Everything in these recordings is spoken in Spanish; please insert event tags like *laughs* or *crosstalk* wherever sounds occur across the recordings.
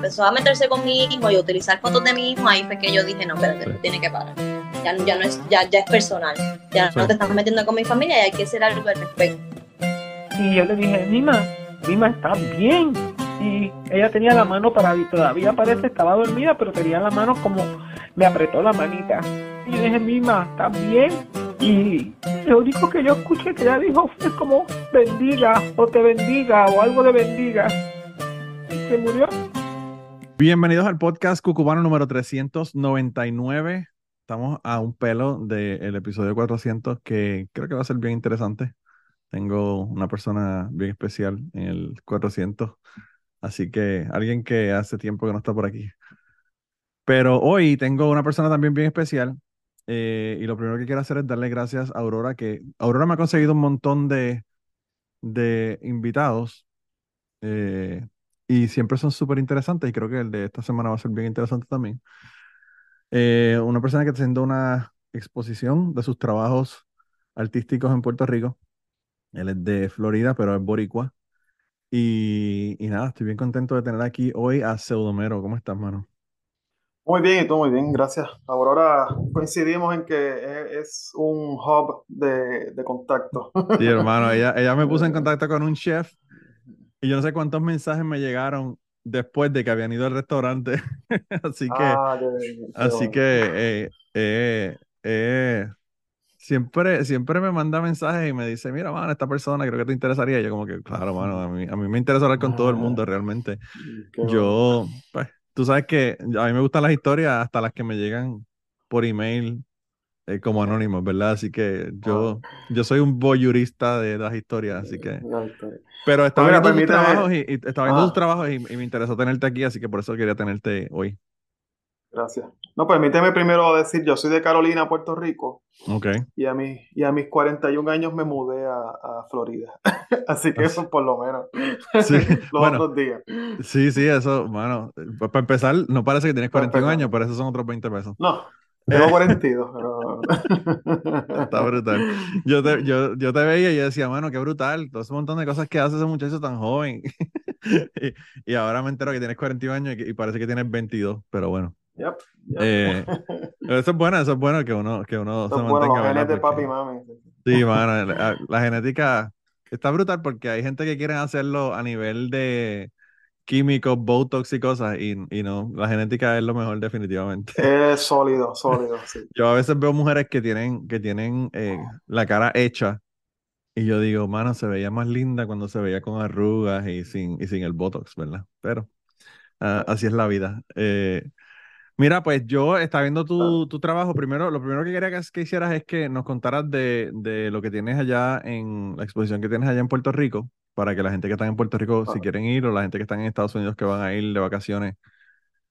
empezó a meterse con mi hijo y a utilizar fotos de mi hijo, ahí fue que yo dije, no, pero sí. tiene que parar. Ya, ya, no es, ya, ya es personal. Ya no te estás metiendo con mi familia y hay que hacer algo al respecto. Y yo le dije, Mima, Mima está bien. Y ella tenía la mano para todavía parece estaba dormida, pero tenía la mano como me apretó la manita. Y yo dije, Mima, está bien. Y lo único que yo escuché que ella dijo fue como bendiga o te bendiga o algo de bendiga. Y se murió. Bienvenidos al podcast Cucubano número 399. Estamos a un pelo del episodio 400 que creo que va a ser bien interesante. Tengo una persona bien especial en el 400, así que alguien que hace tiempo que no está por aquí. Pero hoy tengo una persona también bien especial eh, y lo primero que quiero hacer es darle gracias a Aurora, que Aurora me ha conseguido un montón de, de invitados eh, y siempre son súper interesantes y creo que el de esta semana va a ser bien interesante también. Eh, una persona que está haciendo una exposición de sus trabajos artísticos en Puerto Rico. Él es de Florida, pero es boricua. Y, y nada, estoy bien contento de tener aquí hoy a Pseudomero. ¿Cómo estás, mano? Muy bien, y tú muy bien, gracias. Ahora coincidimos en que es un hub de, de contacto. Sí, hermano, ella, ella me puso en *laughs* contacto con un chef y yo no sé cuántos mensajes me llegaron después de que habían ido al restaurante. *laughs* así que, Ah, así que eh, eh, eh, siempre, siempre me manda mensajes y me dice, mira, mano, esta persona creo que te interesaría. Y yo como que, claro, mano, a mí, a mí me interesa hablar con todo el mundo realmente. Qué bueno. Yo, pues, tú sabes que a mí me gustan las historias, hasta las que me llegan por email eh, como anónimos, ¿verdad? Así que yo, yo soy un voyurista de las historias, así que... Ya está. Pero estaba mira, viendo tus trabajos y, y estaba viendo Ah. tus trabajos y, y me interesó tenerte aquí, así que por eso quería tenerte hoy. Gracias. No, permíteme primero decir, yo soy de Carolina, Puerto Rico, Ok. y a, mí, y a mis 41 años me mudé a, a Florida. *laughs* Así que eso por lo menos. Sí, *laughs* *laughs* Los bueno. otros días. Sí, sí, eso, mano. Pues para empezar, no parece que tienes Para 41 empezar. años, pero esos son otros 20 pesos. No, tengo 42, pero... *laughs* Está brutal. Yo te, yo, yo te veía y yo decía, mano, qué brutal. Todo ese montón de cosas que hace ese muchacho tan joven. *laughs* y, y ahora me entero que tienes 41 años y, y parece que tienes 22, pero bueno. Yep, yep. Eh, *laughs* Eso es bueno, eso es bueno que uno, que uno Eso se es bueno, mantenga, los genes de papi y mami. Sí, mano, la, la genética está brutal porque hay gente que quiere hacerlo a nivel de químicos, botox y cosas, y, y no, la genética es lo mejor definitivamente. Es sólido, sólido, sí. *laughs* Yo a veces veo mujeres que tienen, que tienen eh, la cara hecha y yo digo, mano, se veía más linda cuando se veía con arrugas y sin, y sin el botox, ¿verdad? Pero ah, así es la vida. Eh, mira, pues yo estaba viendo tu, tu trabajo. Primero, lo primero que quería que, que hicieras es que nos contaras de, de lo que tienes allá en la exposición que tienes allá en Puerto Rico, para que la gente que está en Puerto Rico, si quieren ir, o la gente que está en Estados Unidos que van a ir de vacaciones,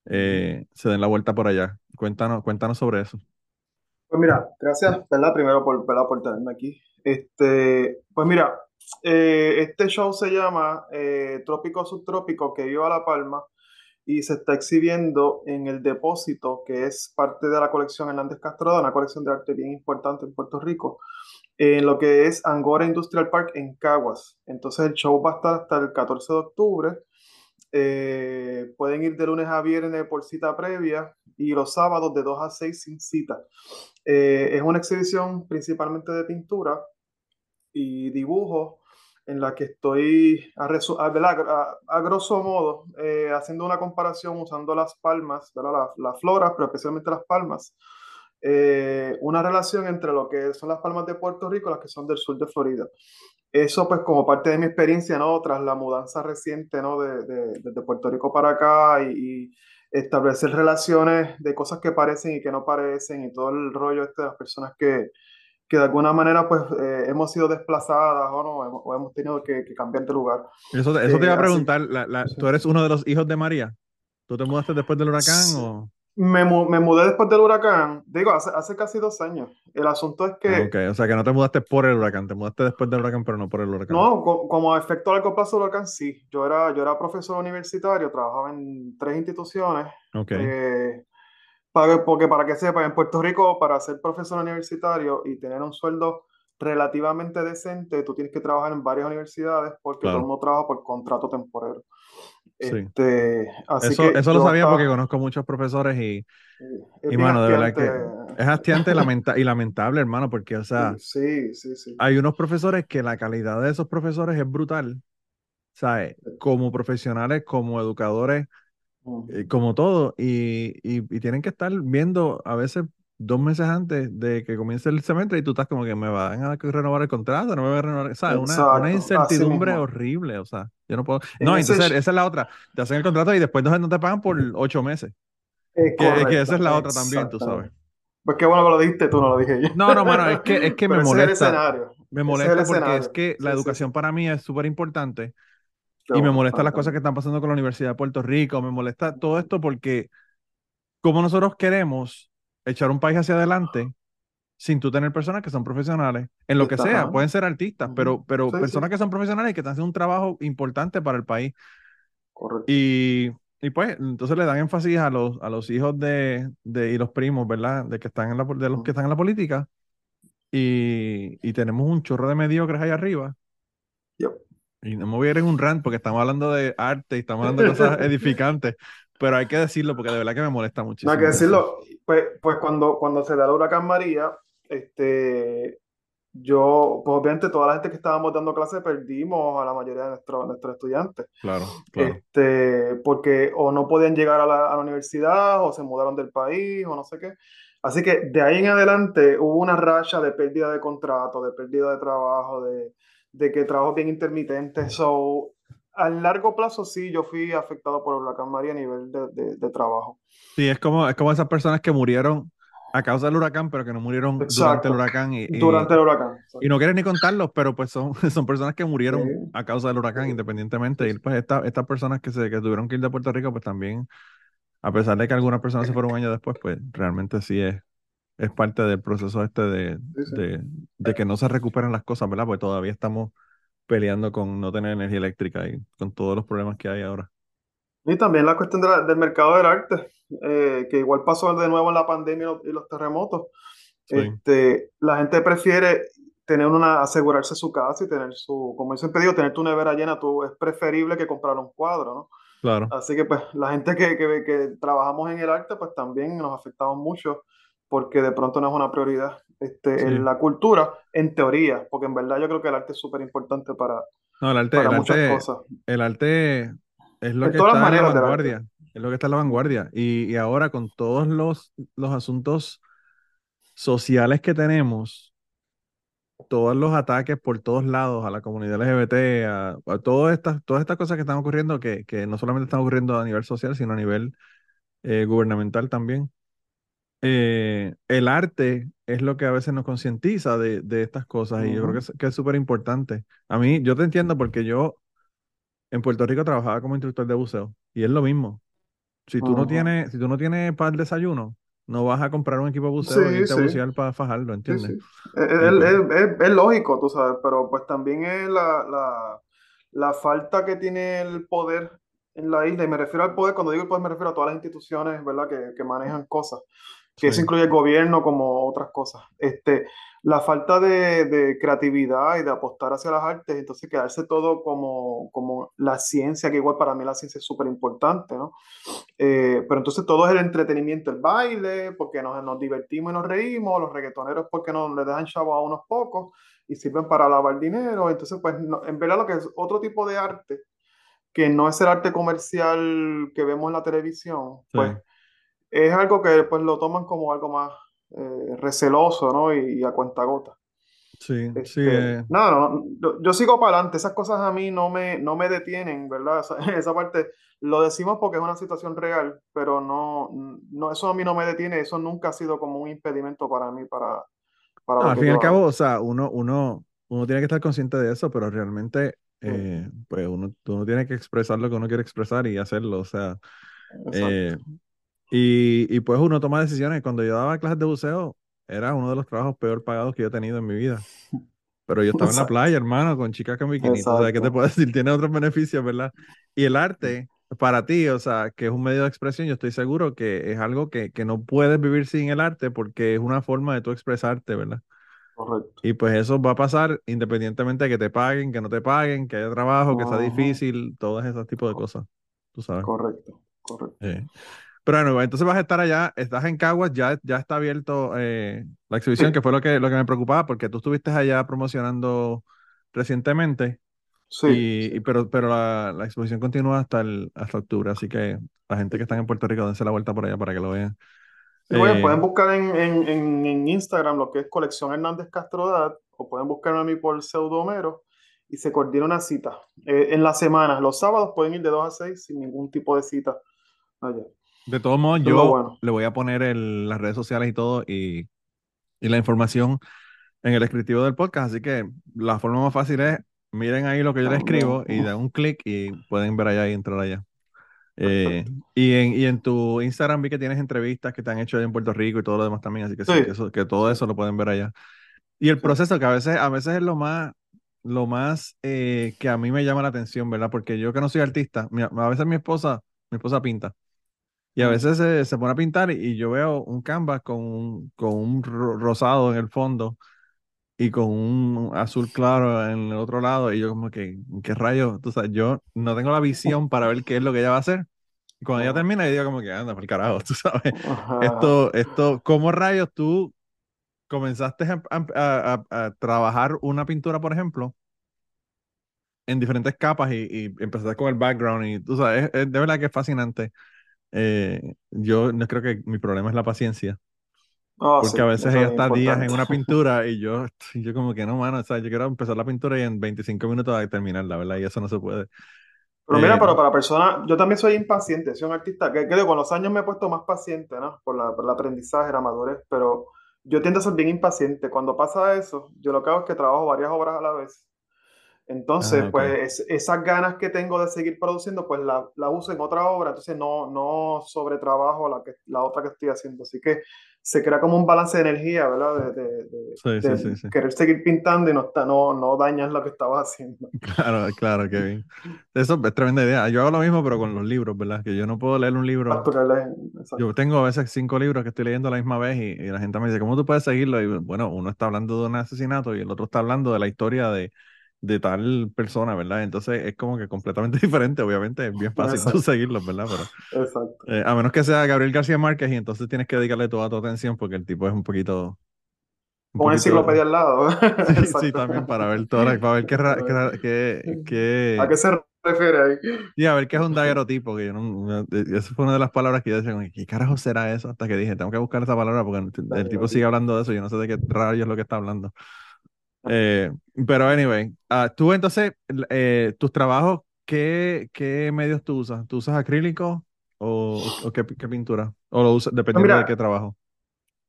eh, se den la vuelta por allá. Cuéntanos, cuéntanos sobre eso. Pues mira, gracias, ¿verdad? Primero por, ¿verdad? por tenerme aquí. Este, pues mira, eh, este show se llama eh, Trópico Subtrópico, que viva La Palma, y se está exhibiendo en el Depósito, que es parte de la colección Hernández Castro, una colección de arte bien importante en Puerto Rico, en lo que es Angora Industrial Park en Caguas. Entonces el show va a estar hasta el 14 de octubre. Eh, pueden ir de lunes a viernes por cita previa y los sábados de 2 a 6 sin cita. Eh, es una exhibición principalmente de pintura y dibujo en la que estoy a, a- a- grosso modo eh, haciendo una comparación usando las palmas. La- las floras, pero especialmente las palmas. Eh, una relación entre lo que son las palmas de Puerto Rico y las que son del sur de Florida. Eso pues como parte de mi experiencia, ¿no? Tras la mudanza reciente, ¿no? De, de- desde Puerto Rico para acá y, y establecer relaciones de cosas que parecen y que no parecen y todo el rollo este de las personas que, que de alguna manera pues eh, hemos sido desplazadas o no, o hemos tenido que, que cambiar de lugar. Eso, eso te iba a Eh, así- preguntar, la- la-. ¿tú eres uno de los hijos de María? ¿Tú te mudaste después del huracán Sí. o...? Me, me mudé después del huracán, digo, hace, hace casi dos años. El asunto es que... Ok, o sea que no te mudaste por el huracán, te mudaste después del huracán, pero no por el huracán. No, co- como efecto a largo plazo del huracán, sí. Yo era, yo era profesor universitario, trabajaba en tres instituciones. Ok, Eh, para, porque para que sepan, en Puerto Rico, para ser profesor universitario y tener un sueldo relativamente decente, tú tienes que trabajar en varias universidades porque todo el mundo trabaja por contrato temporero. Este, así eso, que eso lo sabía porque conozco muchos profesores y, y mano, de verdad que es hastiante y lamentable, hermano, porque, o sea, *laughs* sí, sí, sí. hay unos profesores que la calidad de esos profesores es brutal, ¿sabes? Como profesionales, como educadores, eh, como todo, y, y, y, tienen que estar viendo a veces dos meses antes de que comience el semestre y tú estás como que me van a renovar el contrato, no me van a renovar, ¿sabes? Una, una, incertidumbre horrible, o sea, yo no puedo. No, entonces esa es la otra, te hacen el contrato y después no te pagan por ocho meses. que, que, esa es la otra también, tú sabes. Pues qué bueno que lo dijiste, tú no lo dije yo. No, no, mano, es que, es que me *laughs* molesta. Me molesta porque es que la educación para mí es súper importante y me molesta las cosas que están pasando con la Universidad de Puerto Rico, me molesta todo esto porque como nosotros queremos echar un país hacia adelante sin tú tener personas que son profesionales, en lo que sea, pueden ser artistas, pero, pero personas que son profesionales y que están haciendo un trabajo importante para el país. Correcto. Y, y, pues, entonces le dan énfasis a los, a los hijos de, de, y los primos, ¿verdad? De, que están en la, de los que están en la política. Y, y tenemos un chorro de mediocres ahí arriba. Y no me voy a ir en un rant porque estamos hablando de arte y estamos hablando de cosas *laughs* edificantes, pero hay que decirlo porque de verdad que me molesta muchísimo. No hay que decirlo. Pues, pues cuando, cuando se da el huracán María, este, yo, pues obviamente toda la gente que estábamos dando clases perdimos a la mayoría de nuestros, nuestros estudiantes. Claro, claro. Este, porque o no podían llegar a la, a la, universidad, o se mudaron del país, o no sé qué. Así que de ahí en adelante hubo una racha de pérdida de contrato, de pérdida de trabajo, de, de que trabajo bien intermitente. So, a largo plazo sí, yo fui afectado por el huracán María a nivel de, de, trabajo. Sí, es como, es como esas personas que murieron a causa del huracán, pero que no murieron durante el huracán. Y, durante el huracán. Y no quieres ni contarlos, pero pues son, *laughs* son personas que murieron a causa del huracán independientemente. Y pues estas personas que, se, que tuvieron que ir de Puerto Rico, pues también, a pesar de que algunas personas se fueron un año después, pues realmente sí es, es parte del proceso este de, de, de que no se recuperen las cosas, ¿verdad? Porque todavía estamos peleando con no tener energía eléctrica y con todos los problemas que hay ahora. Y también la cuestión del mercado del arte, eh, que igual pasó de nuevo en la pandemia y los, terremotos. Este, la gente prefiere tener una, asegurarse su casa y tener su, como yo siempre digo, tener tu nevera llena, tú, es preferible que comprar un cuadro, ¿no? Claro. Así que pues la gente que, que, que trabajamos en el arte, pues también nos afectamos mucho porque de pronto no es una prioridad este, en la cultura, en teoría, porque en verdad yo creo que el arte es súper importante para, no, el arte, para muchas cosas. El arte es lo que está en la vanguardia, es lo que está en la vanguardia. Y, y ahora con todos los, los asuntos sociales que tenemos, todos los ataques por todos lados a la comunidad LGBT, a, todas, estas, todas estas cosas que están ocurriendo, que, que, no solamente están ocurriendo a nivel social, sino a nivel eh, gubernamental también. Eh, el arte es lo que a veces nos concientiza de, de, estas cosas y yo creo que es súper importante. A mí, yo te entiendo porque yo en Puerto Rico trabajaba como instructor de buceo y es lo mismo. Si tú no tienes, si tú no tienes para el desayuno, no vas a comprar un equipo de buceo y irte a bucear para fajarlo, ¿entiendes? Es, es, es, lógico, tú sabes, pero pues también es la, la, la falta que tiene el poder en la isla, y me refiero al poder, cuando digo el poder me refiero a todas las instituciones, ¿verdad?, que, que manejan cosas que eso incluye el gobierno como otras cosas. Este, la falta de, de, creatividad y de apostar hacia las artes, entonces quedarse todo como, como la ciencia, que igual para mí la ciencia es súper importante, ¿no? Eh, pero entonces todo es el entretenimiento, el baile, porque nos, nos divertimos y nos reímos, los reggaetoneros porque nos le dejan chavo a unos pocos y sirven para lavar dinero, entonces pues en verdad lo que es otro tipo de arte, que no es el arte comercial que vemos en la televisión, pues es algo que pues lo toman como algo más eh, receloso, ¿no? Y, a cuenta gota. Sí, sí. Este, eh. No, no, yo, sigo para adelante, esas cosas a mí no me, no me detienen, ¿verdad? *laughs* Esa, parte lo decimos porque es una situación real, pero no, no, eso a mí no me detiene, eso nunca ha sido como un impedimento para mí, para... para al fin y al cabo, o sea, uno, uno, uno tiene que estar consciente de eso, pero realmente, eh, pues uno, uno tiene que expresar lo que uno quiere expresar y hacerlo, o sea, eh, y, y pues uno toma decisiones. Cuando yo daba clases de buceo, era uno de los trabajos peor pagados que yo he tenido en mi vida. Pero yo *laughs* estaba en la playa, hermano, con chicas con bikini. O sea, ¿qué te puedo *laughs* decir? Tiene otros beneficios, ¿verdad? Y el arte, para ti, o sea, que es un medio de expresión, yo estoy seguro que es algo que, que no puedes vivir sin el arte porque es una forma de tú expresarte, ¿verdad? Correcto. Y pues eso va a pasar independientemente de que te paguen, que no te paguen, que haya trabajo, que sea difícil, todos esos tipos de cosas. Tú sabes. Correcto, correcto. Eh, Pero bueno, entonces vas a estar allá, estás en Caguas, ya, ya está abierto eh, la exhibición, que fue lo que, lo que me preocupaba, porque tú estuviste allá promocionando recientemente, Sí, y, y- pero, pero la, la exposición continúa hasta, el, hasta octubre, así que la gente que está en Puerto Rico, dense la vuelta por allá para que lo vean. Sí, bueno, Eh, pueden buscar en, en, en, en Instagram lo que es Colección Hernández Castrodat o pueden buscarme a mí por Pseudomero y se coordina una cita. Eh, en la semana, los sábados pueden ir de 2 a 6 sin ningún tipo de cita allá. De todos modos, yo bueno. le voy a poner el- las redes sociales y todo y, y la información en el descriptivo del podcast, así que la forma más fácil es miren ahí lo que yo También. escribo y dan un clic y pueden ver allá y entrar allá. Eh, y, en, y en tu Instagram vi que tienes entrevistas que te han hecho allá en Puerto Rico y todo lo demás también, así que sí, Sí. que, eso- que todo eso lo pueden ver allá. Y el proceso que a veces, a veces es lo más, lo más eh, que a mí me llama la atención, ¿verdad? Porque yo que no soy artista, a veces mi esposa, mi esposa pinta. Y a veces se, se pone a pintar y, yo veo un canvas con un, con un ro- rosado en el fondo y con un azul claro en el otro lado. Y yo como que, ¿qué rayos? Tú sabes, yo no tengo la visión para ver qué es lo que ella va a hacer. Y cuando ella termina, yo digo como que anda por el carajo, *laughs* tú sabes. Ajá. Esto, esto, ¿cómo rayos tú comenzaste a, a- a- a trabajar una pintura, por ejemplo, en diferentes capas y, y empezaste con el background y tú sabes, es- es de verdad que es fascinante. Eh, yo no creo que mi problema es la paciencia, Ah, porque sí, a veces ella es está días en importante. una *laughs* pintura y yo, *laughs* yo como que no, mano, o sea, yo quiero empezar la pintura y en 25 minutos que terminarla, ¿verdad? Y eso no se puede. Pero mira, Eh, pero para personas, yo también soy impaciente, soy un artista que, que digo, con los años me he puesto más paciente, ¿no? Por, la- por el aprendizaje, la madurez, pero yo tiendo a ser bien impaciente. Cuando pasa eso, yo lo que hago es que trabajo varias obras a la vez. Entonces, Ah, ok. pues es- esas ganas que tengo de seguir produciendo, pues la, la uso en otra obra, entonces no, no sobretrabajo la, que, la otra que estoy haciendo. Así que se crea como un balance de energía, ¿verdad? De, de- de- Sí, de sí, sí. querer seguir pintando y no, está- no, no dañas lo que estabas haciendo. *laughs* Claro, claro, Kevin. Eso es tremenda idea. Yo hago lo mismo, pero con los libros, ¿verdad? Que yo no puedo leer un libro. Exacto. Yo tengo a veces cinco libros que estoy leyendo a la misma vez y, y la gente me dice, ¿cómo tú puedes seguirlo? Y bueno, uno está hablando de un asesinato y el otro está hablando de la historia de, de tal persona, ¿verdad? Entonces es como que completamente *laughs* diferente, obviamente es bien fácil Exacto. seguirlos, ¿verdad? Pero Exacto. eh, a menos que sea Gabriel García Márquez y entonces tienes que dedicarle toda tu atención porque el tipo es un poquito... Un Con una enciclopedia al lado. *laughs* *laughs* Sí, sí, también para ver toda la- para ver qué, qué, qué, ¿A qué se refiere ahí? y a ver qué es un daguerrotipo, que yo no, no- esa fue una de las palabras que yo decía, ¿qué carajo será eso? Hasta que dije, tengo que buscar esa palabra porque el tipo sigue hablando de eso, yo no sé de qué rayos es lo que está hablando. Eh, pero anyway, ah, tú entonces, eh, tus trabajos, ¿qué, qué medios tú usas? ¿Tú usas acrílico o, o qué, qué pintura? ¿O lo usas dependiendo mira, de qué trabajo?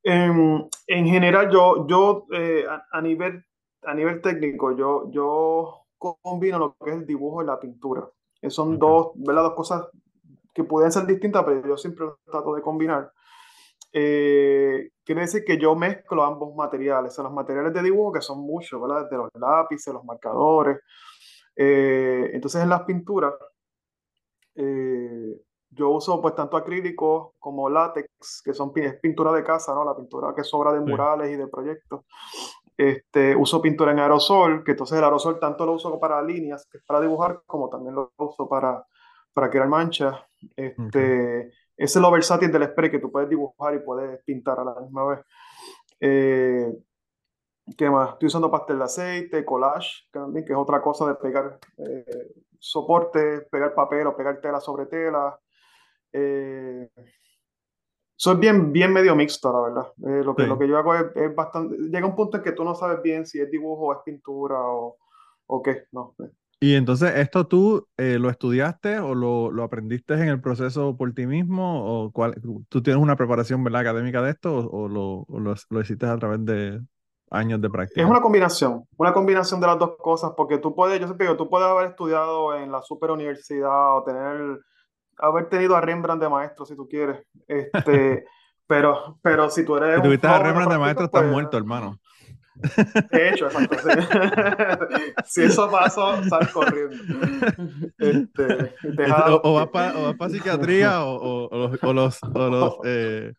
En, en general, yo, yo eh, a, a nivel, a nivel técnico, yo, yo combino lo que es el dibujo y la pintura. Eh, Son Ok. dos, ¿verdad? dos cosas que pueden ser distintas, pero yo siempre trato de combinar. Eh, quiere decir que yo mezclo ambos materiales, o sea, los materiales de dibujo, que son muchos, ¿verdad? Desde los lápices, los marcadores. Eh, entonces, en las pinturas, eh, yo uso pues tanto acrílicos como látex, que son es pintura de casa, ¿no? La pintura que sobra de Sí. murales y de proyectos. Este, uso pintura en aerosol, que entonces el aerosol tanto lo uso para líneas, que es para dibujar, como también lo uso para, para crear manchas. Este, Ese es lo versátil del spray, que tú puedes dibujar y puedes pintar a la misma vez. Eh, ¿Qué más? Estoy usando pastel de aceite, collage, que también, que es otra cosa de pegar eh, soporte, pegar papel o pegar tela sobre tela. Eh, soy bien, bien medio mixto, la verdad. Eh, lo, que, Sí. lo que yo hago es, es bastante... Llega un punto en que tú no sabes bien si es dibujo o es pintura o, o qué. No. Y entonces, ¿esto tú eh, lo estudiaste o lo, lo aprendiste en el proceso por ti mismo? ¿O cuál, tú tienes una preparación ¿verdad, académica de esto o, o lo, o lo, lo hiciste a través de años de práctica? Es una combinación, una combinación de las dos cosas, porque tú puedes, yo siempre digo, tú puedes haber estudiado en la super universidad o tener, haber tenido a Rembrandt de maestro si tú quieres, este, *laughs* pero, pero si tú eres Si tuviste a Rembrandt de maestro, estás pues, muerto, hermano. De hecho, exacto. *laughs* si eso pasó, sal corriendo. Este, deja- O, o vas para psiquiatría o, o- los, o los, los, *laughs* eh,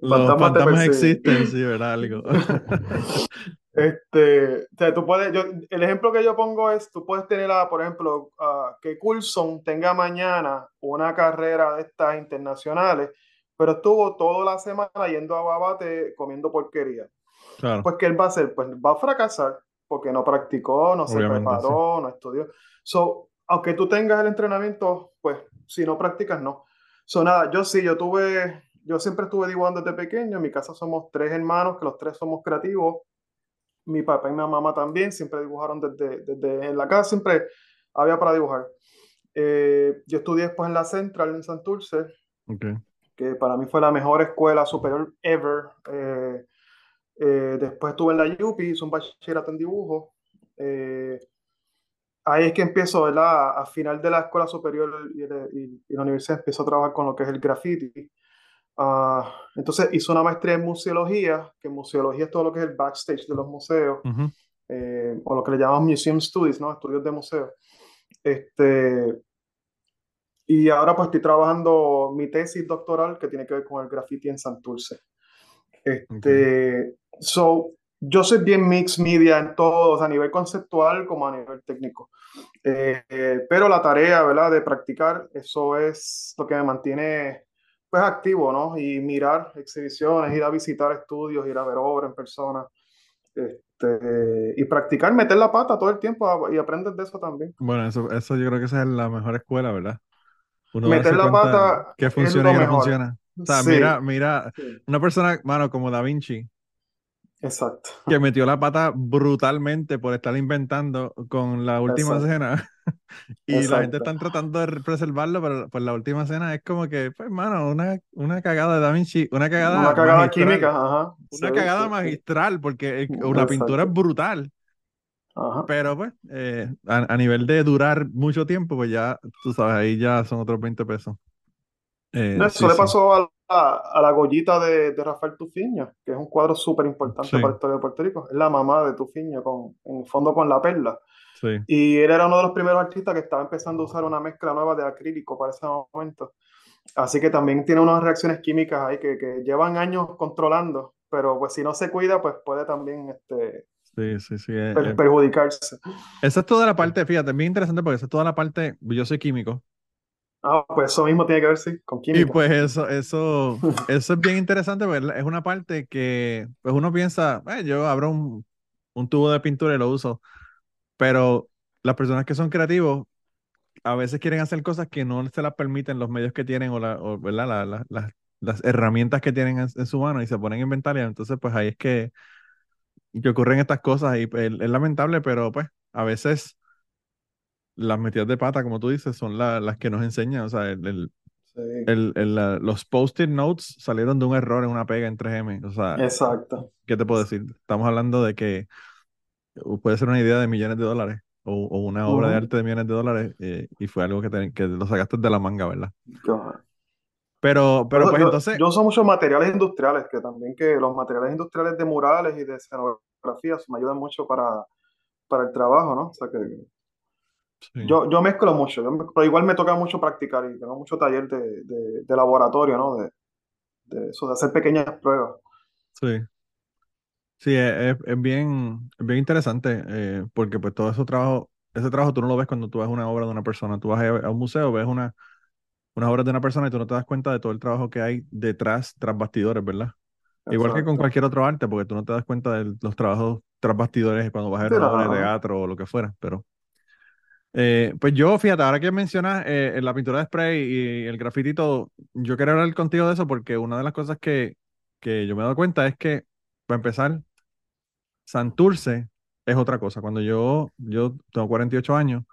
los Fantasmas fantasmas existen, sí, ¿verdad? Algo. *laughs* Este, o sea, tú puedes, yo, el ejemplo que yo pongo es, tú puedes tener, a, por ejemplo, a, que Coulson tenga mañana una carrera de estas internacionales, pero estuvo toda la semana yendo a Babate comiendo porquería. Claro. Pues, ¿qué él va a hacer? Pues va a fracasar porque no practicó, no se Obviamente, preparó, no estudió. So, aunque tú tengas el entrenamiento, pues si no practicas, no. So, nada, yo sí, yo tuve, yo siempre estuve dibujando desde pequeño. En mi casa somos tres hermanos, que los tres somos creativos. Mi papá y mi mamá también siempre dibujaron desde, desde en la casa, siempre había para dibujar. Eh, yo estudié después en la Central en Santurce, Ok. que para mí fue la mejor escuela superior ever. Eh, eh, después estuve en la UPI, hice un bachillerato en dibujo. Eh, ahí es que empiezo, ¿verdad? A final de la escuela superior y, de- y- y la universidad empiezo a trabajar con lo que es el graffiti. Ah, entonces hice una maestría en museología, que museología es todo lo que es el backstage de los museos, Ujú. eh, o lo que le llamamos museum studies, ¿no? Estudios de museo. Este, y ahora pues estoy trabajando mi tesis doctoral que tiene que ver con el graffiti en Santurce. Este, so, yo soy bien mix media en todos, a nivel conceptual como a nivel técnico. Eh, eh, pero la tarea, ¿verdad? De practicar, eso es lo que me mantiene pues activo, ¿no? Y mirar exhibiciones, ir a visitar estudios, ir a ver obras en persona. Este, y practicar, meter la pata todo el tiempo a- y aprendes de eso también. Bueno, eso, eso yo creo que esa es la mejor escuela, ¿verdad? Uno Meter la pata qué es funciona lo y qué no funciona. O sea, Sí, mira, mira, sí, una persona, mano, como Da Vinci, exacto. que metió la pata brutalmente por estar inventando con la última Exacto. cena *laughs* y la gente está tratando de preservarlo, pero pues la última cena es como que, pues, mano, una, una cagada de Da Vinci, una cagada Una cagada magistral, química, ajá. una Sí, cagada magistral, porque eh, la pintura es brutal, Ajá. pero pues, eh, a, a nivel de durar mucho tiempo, pues ya, tú sabes, ahí ya son otros 20 pesos. Eh, No, sí, Eso le sí, pasó a la, a la Goyita de, de Rafael Tufiño, que es un cuadro súper importante Sí. para la historia de Puerto Rico. Es la mamá de Tufiño, con, en el fondo con la perla. sí. Y él era uno de los primeros artistas que estaba empezando a usar una mezcla nueva de acrílico para ese momento. Así que también tiene unas reacciones químicas ahí que, que llevan años controlando, pero pues si no se cuida, pues puede también este, Sí, sí, sí. eh, eh, perjudicarse. esa es toda la parte, fíjate, es bien interesante porque esa es toda la parte, yo soy químico, Ah, pues eso mismo tiene que ver, sí, con y química. pues eso, eso, *laughs* eso es bien interesante porque es una parte que, pues uno piensa, "Eh, yo abro un, un tubo de pintura y lo uso, pero las personas que son creativos a veces quieren hacer cosas que no se las permiten los medios que tienen o, la, o, ¿verdad? La- la- las- las herramientas que tienen en, en su mano y se ponen a inventar y entonces pues ahí es que, que ocurren estas cosas y pues, es lamentable, pero pues a veces las metidas de pata, como tú dices, son la- las que nos enseñan. O sea, el, el- Sí, el- la- los post-it notes salieron de un error en una pega en 3M. O sea, exacto. ¿qué te puedo decir? Estamos hablando de que puede ser una idea de millones de dólares o, o una obra de Ujú. arte de millones de dólares eh, y fue algo que, te- que lo sacaste de la manga, ¿verdad? Pero, pero Yo- pues yo, entonces, yo uso muchos materiales industriales, que también que los materiales industriales de murales y de escenografías me ayudan mucho para, para el trabajo, ¿no? O sea que sí, yo, yo mezclo mucho, yo mezclo- pero igual me toca mucho practicar y tengo mucho taller de, de, de laboratorio, ¿no? De, de eso, de hacer pequeñas pruebas. sí. Sí, es, es- es bien, es bien interesante eh, porque pues todo ese trabajo, ese trabajo tú no lo ves cuando tú ves una obra de una persona. Tú vas a, un museo, ves una, unas obras de una persona y tú no te das cuenta de todo el trabajo que hay detrás, tras bastidores, ¿verdad? Igual que con cualquier otro arte, porque tú no te das cuenta de los trabajos tras bastidores cuando vas a ver Sí, una obra de teatro o lo que fuera, pero... eh, pues yo, fíjate, ahora que mencionas eh, la pintura de spray y el graffiti y todo, yo quiero hablar contigo de eso porque una de las cosas que, que yo me he dado cuenta es que, para empezar, Santurce es otra cosa. Cuando yo, yo tengo 48 años,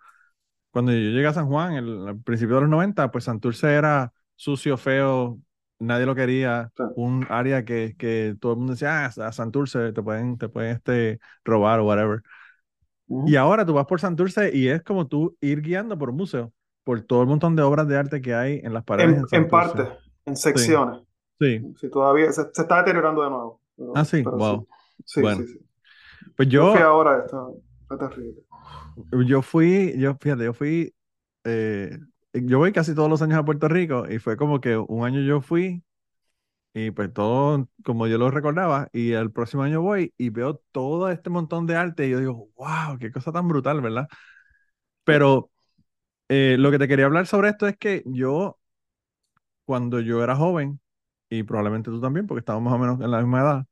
cuando yo llegué a San Juan, el, al principio de los 90, pues Santurce era sucio, feo, nadie lo quería, Sí. un área que, que todo el mundo decía, ah, a Santurce te pueden, te pueden este, robar o whatever. Ujú. Y ahora tú vas por Santurce y es como tú ir guiando por un museo, por todo el montón de obras de arte que hay en las paredes En, en en Santurce. parte, en secciones. Sí. Sí, todavía se, se está deteriorando de nuevo. pero- Ah, sí, wow. Sí, Bueno. sí, sí. Pues Yo fui yo, ahora, esto fue terrible. yo fui, yo, fíjate, yo fui, eh, yo voy casi todos los años a Puerto Rico y fue como que un año yo fui y pues todo como yo lo recordaba, y el próximo año voy y veo todo este montón de arte y yo digo, wow, qué cosa tan brutal, ¿verdad? Pero eh, lo que te quería hablar sobre esto es que yo, cuando yo era joven, y probablemente tú también, porque estábamos más o menos en la misma edad,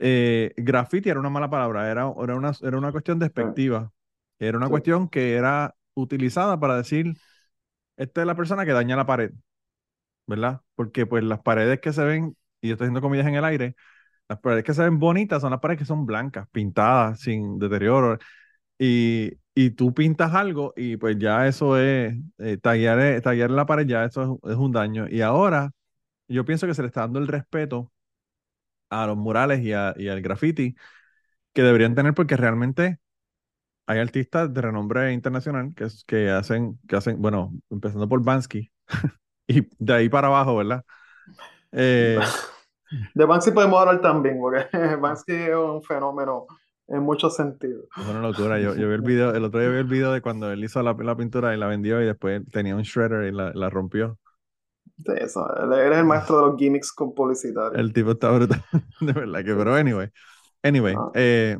eh, graffiti era una mala palabra, era, era, una, era una cuestión despectiva, era una cuestión que era utilizada para decir, esta es la persona que daña la pared, ¿verdad? Porque pues las paredes que se ven, y yo estoy haciendo comillas en el aire, las paredes que se ven bonitas son las paredes que son blancas, pintadas, sin deterioro. Y, y tú pintas algo y pues ya eso es, eh, tallar, eh, la pared ya eso es, un daño. Y ahora yo pienso que se le está dando el respeto a los murales y, y al graffiti que deberían tener porque realmente hay artistas de renombre internacional que, que, hacen, que hacen, bueno, empezando por Bansky *laughs* y de ahí para abajo, ¿verdad? Eh, *laughs* de Bansky podemos hablar también, porque *laughs* Bansky es un fenómeno en muchos sentidos. Es una locura. Yo, yo, vi el video, el otro día vi el video de cuando él hizo la, la pintura y la vendió y después tenía un shredder y la, la rompió. Sí, eso. Él, es el maestro de los gimmicks con publicitarios. El tipo está brutal. *laughs* De verdad que, pero anyway. Anyway. Ah. Eh,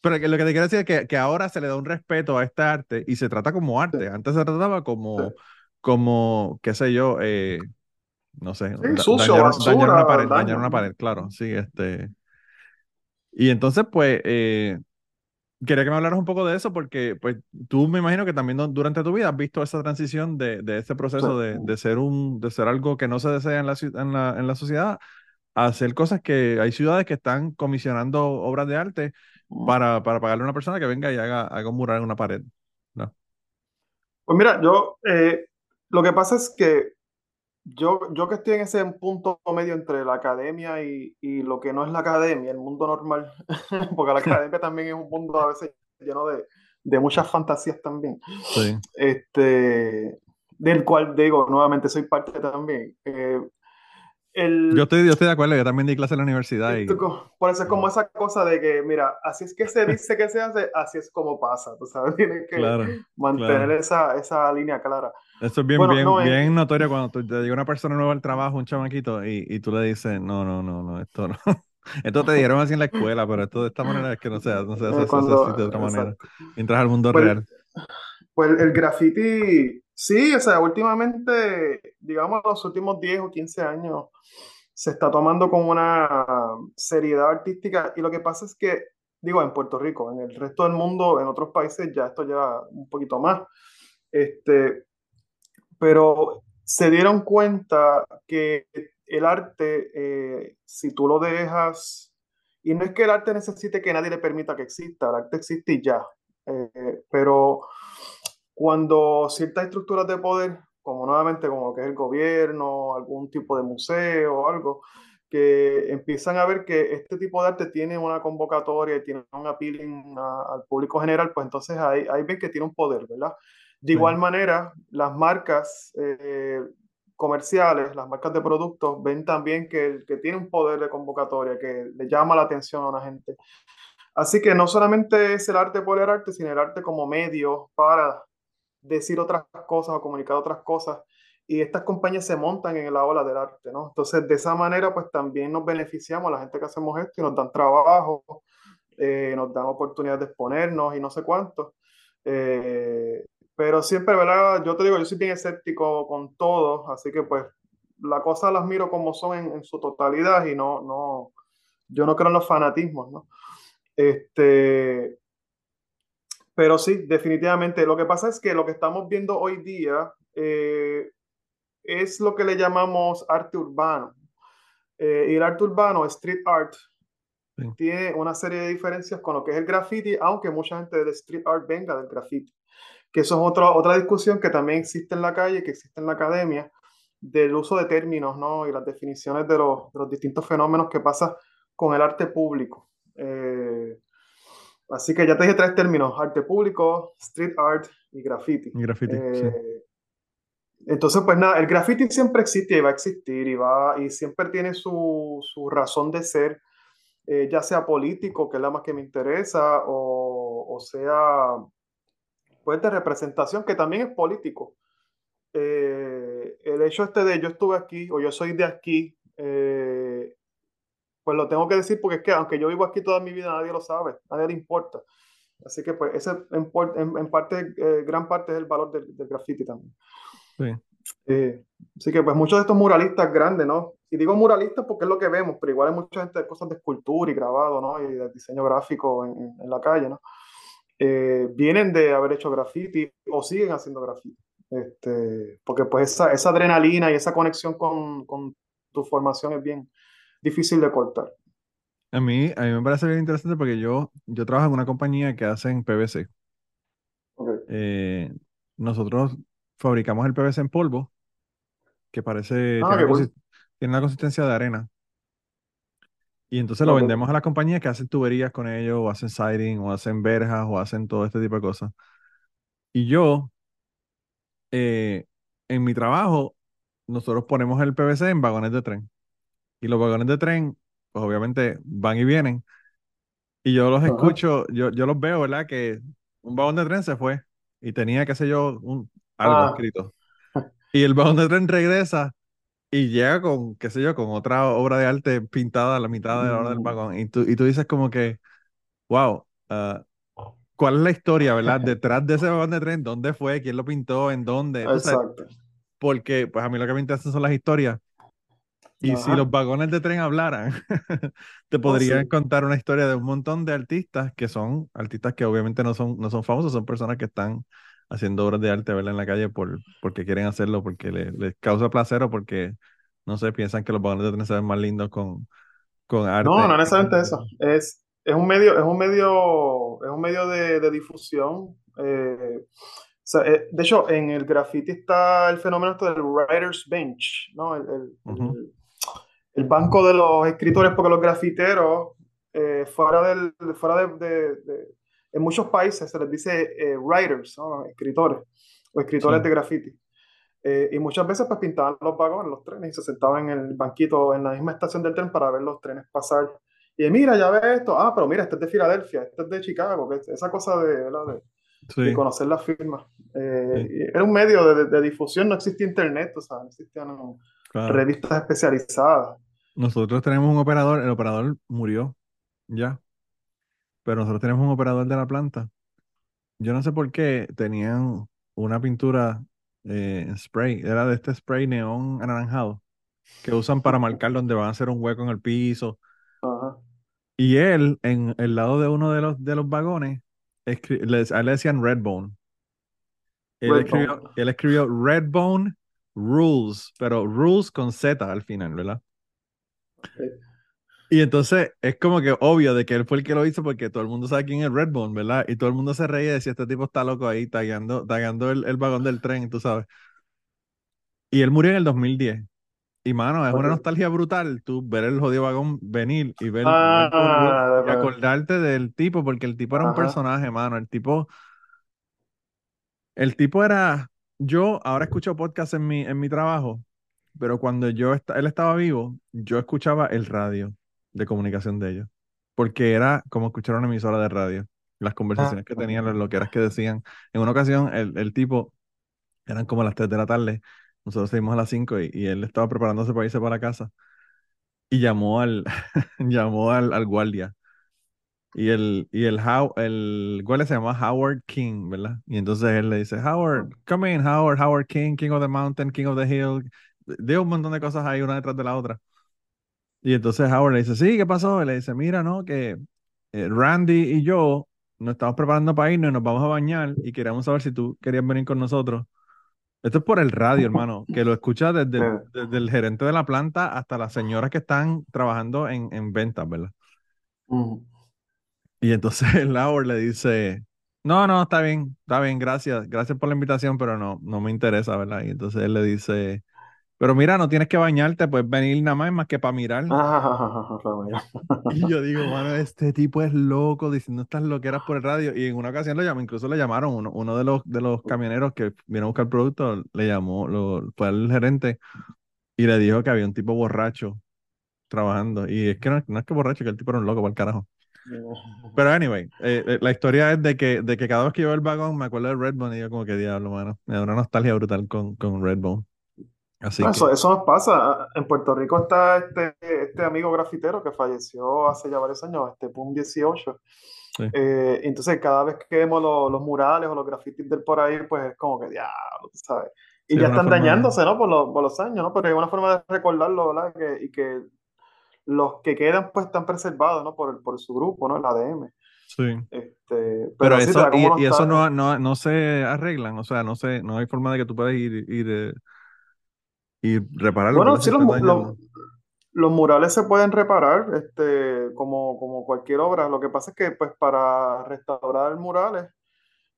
pero lo que te quiero decir es que, que, ahora se le da un respeto a esta arte y se trata como arte. Antes se trataba como, como qué sé yo, eh, no sé, sucio, dañar, basura, dañar, una pared, dañar una pared, claro, sí, este. Y entonces, pues, eh, quería que me hablaras un poco de eso porque, pues, tú me imagino que también durante tu vida has visto esa transición de, de ese proceso de, de, ser un, de ser algo que no se desea en la, en la, en la sociedad a hacer cosas que hay ciudades que están comisionando obras de arte mm. para, para pagarle a una persona que venga y haga, haga un mural en una pared. ¿no? Pues mira, yo, eh, lo que pasa es que yo, yo que estoy en ese punto medio entre la academia y, y lo que no es la academia, el mundo normal, *laughs* porque la *laughs* academia también es un mundo a veces lleno de, de muchas fantasías también, sí. este, del cual digo, nuevamente soy parte también. Eh, yo, estoy, yo estoy de acuerdo, yo también di clase en la universidad. Y... Por eso es como esa cosa de que, mira, así es que se dice que se hace, así es como pasa, tú sabes, *laughs* tienes que mantener Esa, esa línea clara. Esto es bien, bien, bien notorio cuando te llega una persona nueva al trabajo, un chamaquito, y, y tú le dices, no, no, no, no, esto no. *laughs* Esto te dijeron así en la escuela, pero esto de esta manera es que no se hace, no se hace, de otra manera. Entras al mundo pues, real. Pues el graffiti, sí, o sea, últimamente, digamos, los últimos 10 o 15 años, se está tomando con una seriedad artística y lo que pasa es que, digo, en Puerto Rico, en el resto del mundo, en otros países ya esto lleva un poquito más. Este, pero se dieron cuenta que el arte, eh, si tú lo dejas, y no es que el arte necesite que nadie le permita que exista, el arte existe y ya, eh, pero cuando ciertas estructuras de poder, como nuevamente como lo que es el gobierno, algún tipo de museo o algo, que empiezan a ver que este tipo de arte tiene una convocatoria y tiene un appealing al público general, pues entonces ahí, ahí ven que tiene un poder, ¿verdad? De igual manera, las marcas eh, comerciales, las marcas de productos, ven también que, que tiene un poder de convocatoria, que le llama la atención a la gente. Así que no solamente es el arte por el arte, sino el arte como medio para decir otras cosas o comunicar otras cosas. Y estas compañías se montan en la ola del arte, ¿no? Entonces, de esa manera, pues también nos beneficiamos a la gente que hacemos esto y nos dan trabajo, eh, nos dan oportunidades de exponernos y no sé cuánto. Eh, pero siempre, ¿verdad? Yo te digo, yo soy bien escéptico con todo, así que pues la cosa las miro como son en, su totalidad y no, no, yo no creo en los fanatismos, ¿no? Este, pero sí, definitivamente. Lo que pasa es que lo que estamos viendo hoy día eh, es lo que le llamamos arte urbano. Eh, y el arte urbano, street art, tiene una serie de diferencias con lo que es el graffiti, aunque mucha gente de street art venga del graffiti que eso es otra, otra discusión que también existe en la calle, que existe en la academia, del uso de términos ¿no? y las definiciones de los, de los distintos fenómenos que pasa con el arte público. Eh, así que ya te dije tres términos, arte público, street art y graffiti. graffiti eh, Entonces, pues nada, el graffiti siempre existe y va a existir y, va, y siempre tiene su, su razón de ser, eh, ya sea político, que es la más que me interesa, o, o sea pues de representación, que también es político. Eh, el hecho este de yo estuve aquí o yo soy de aquí, eh, pues lo tengo que decir porque es que aunque yo vivo aquí toda mi vida, nadie lo sabe, nadie le importa. Así que pues ese en, en, parte, eh, gran parte es el valor del, del graffiti también. Sí. Eh, así que pues muchos de estos muralistas grandes, ¿no? Y digo muralistas porque es lo que vemos, pero igual hay mucha gente de cosas de escultura y grabado, ¿no? Y de diseño gráfico en, en la calle, ¿no? Eh, vienen de haber hecho graffiti o siguen haciendo graffiti. Este, porque pues esa, esa adrenalina y esa conexión con, con, tu formación es bien difícil de cortar. A mí, a mí me parece bien interesante porque yo, yo trabajo en una compañía que hace en PVC. Eh, nosotros fabricamos el PVC en polvo, que parece, ah, tiene, una consistencia de arena. Y entonces lo vendemos a las compañías que hacen tuberías con ellos, o hacen siding, o hacen verjas, o hacen todo este tipo de cosas. Y yo, eh, en mi trabajo, nosotros ponemos el PVC en vagones de tren. Y los vagones de tren, pues obviamente van y vienen. Y yo los escucho, yo, yo los veo, ¿verdad? Que un vagón de tren se fue y tenía, qué sé yo, un, algo ah. escrito. *laughs* Y el vagón de tren regresa y llega con, qué sé yo, con otra obra de arte pintada a la mitad de la hora del mm. vagón. Y tú, y tú dices como que, wow, ah, ¿cuál es la historia, verdad? *laughs* Detrás de ese vagón de tren, ¿dónde fue? ¿Quién lo pintó? ¿En dónde? Exacto. Porque, pues a mí lo que me interesa son las historias. Y si los vagones de tren hablaran, *laughs* te oh, podrían contar una historia de un montón de artistas que son artistas que obviamente no son, no son famosos, son personas que están haciendo obras de arte verla en la calle por, porque quieren hacerlo, porque les, causa placer o porque, no sé, piensan que los vagones de tren se ven más lindos con, con arte. No, no necesariamente eso. Es, es un medio, es un medio, es un medio de, difusión. Eh, eh, de hecho, en el graffiti está el fenómeno del writer's bench, ¿no? El, el, banco de los escritores, porque los grafiteros, eh, fuera, del, fuera de en muchos países se les dice eh, writers, escritores o escritores de graffiti. Eh, y muchas veces pues pintaban los vagones, los trenes y se sentaban en el banquito en la misma estación del tren para ver los trenes pasar. Y mira, ya ves esto, ah, pero mira, este es de Filadelfia, este es de Chicago, esa cosa de, de, conocer las firmas. Eh, era un medio de, difusión, no existía internet, o sea, no existían revistas especializadas. Nosotros tenemos un operador, el operador murió, ya, pero nosotros tenemos un operador de la planta. Yo no sé por qué tenían una pintura eh, spray, era de este spray neón anaranjado que usan para marcar donde van a hacer un hueco en el piso. Y él, en el lado de uno de los, de los vagones, les, a él le decían Redbone. Él, escribió, él escribió Redbone Rules, pero Rules con Z al final, ¿verdad? Y entonces es como que obvio de que él fue el que lo hizo porque todo el mundo sabe quién es Redbone, ¿verdad? Y todo el mundo se reía y decía, este tipo está loco ahí, tallando, el, el, vagón del tren, tú sabes. Y él murió en el 2010. Y mano, es una nostalgia brutal tú ver el jodido vagón venir y ver ah, y acordarte del tipo, porque el tipo era un personaje, mano. El tipo, el tipo era, yo ahora escucho podcast en mi, en mi trabajo, pero cuando yo él estaba vivo, yo escuchaba el radio de comunicación de ellos. Porque era como escuchar una emisora de radio. Las conversaciones que tenían, lo que era que decían. En una ocasión, el, el tipo, eran como las 3 de la tarde, nosotros seguimos a las 5 y, y, él estaba preparándose para irse para casa y llamó al, *laughs* llamó al, al, guardia. Y el, y el, el guardia se llama Howard King, ¿verdad? Y entonces él le dice, Howard, come in, Howard, Howard King, King of the Mountain, King of the Hill. Dio un montón de cosas ahí, una detrás de la otra. Y entonces Howard le dice, sí, ¿qué pasó? Y le dice, mira, ¿no? Que eh, Randy y yo nos estamos preparando para irnos y nos vamos a bañar y queríamos saber si tú querías venir con nosotros. Esto es por el radio, hermano, que lo escucha desde, el, *laughs* gerente de la planta hasta las señoras que están trabajando en, en ventas, ¿verdad? Y entonces *laughs* el Howard le dice, no, no, está bien, está bien, gracias, gracias por la invitación, pero no, no me interesa, ¿verdad? Y entonces él le dice, pero mira, no tienes que bañarte, puedes venir nada más, más que para mirar. *laughs* y yo digo, bueno, este tipo es loco diciendo estas loqueras por el radio. Y en una ocasión lo llamó, incluso le llamaron, uno, uno de los de los camioneros que vino a buscar el producto, le llamó, lo, fue al gerente y le dijo que había un tipo borracho trabajando. Y es que no, es que borracho, que el tipo era un loco por el carajo. *laughs* Pero anyway, eh, eh, la historia es de que, de que cada vez que yo veo el vagón me acuerdo de Redbone y yo como que diablo, mano. Me da una nostalgia brutal con, con Redbone. Así No, que, eso, eso nos pasa. En Puerto Rico está este, este amigo grafitero que falleció hace ya varios años, este PUM 18. Sí. Eh, entonces, cada vez que vemos los, los murales o los grafitis del por ahí, pues es como que, diablo, ¿sabes? Y Sí, ya están de- dañándose, ¿no? Por los, por los años, ¿no? Pero es una forma de recordarlo, ¿verdad? Que, y que los que quedan, pues, están preservados, ¿no? Por, por su grupo, ¿no? El ADM. sí. Este, pero eso, y, y eso no, no, no se arreglan, o sea, no se, no hay forma de que tú puedas ir, ir, eh, y repararlo, Bueno, sí, los, los, los murales se pueden reparar, este, como, como cualquier obra. Lo que pasa es que, pues, para restaurar murales,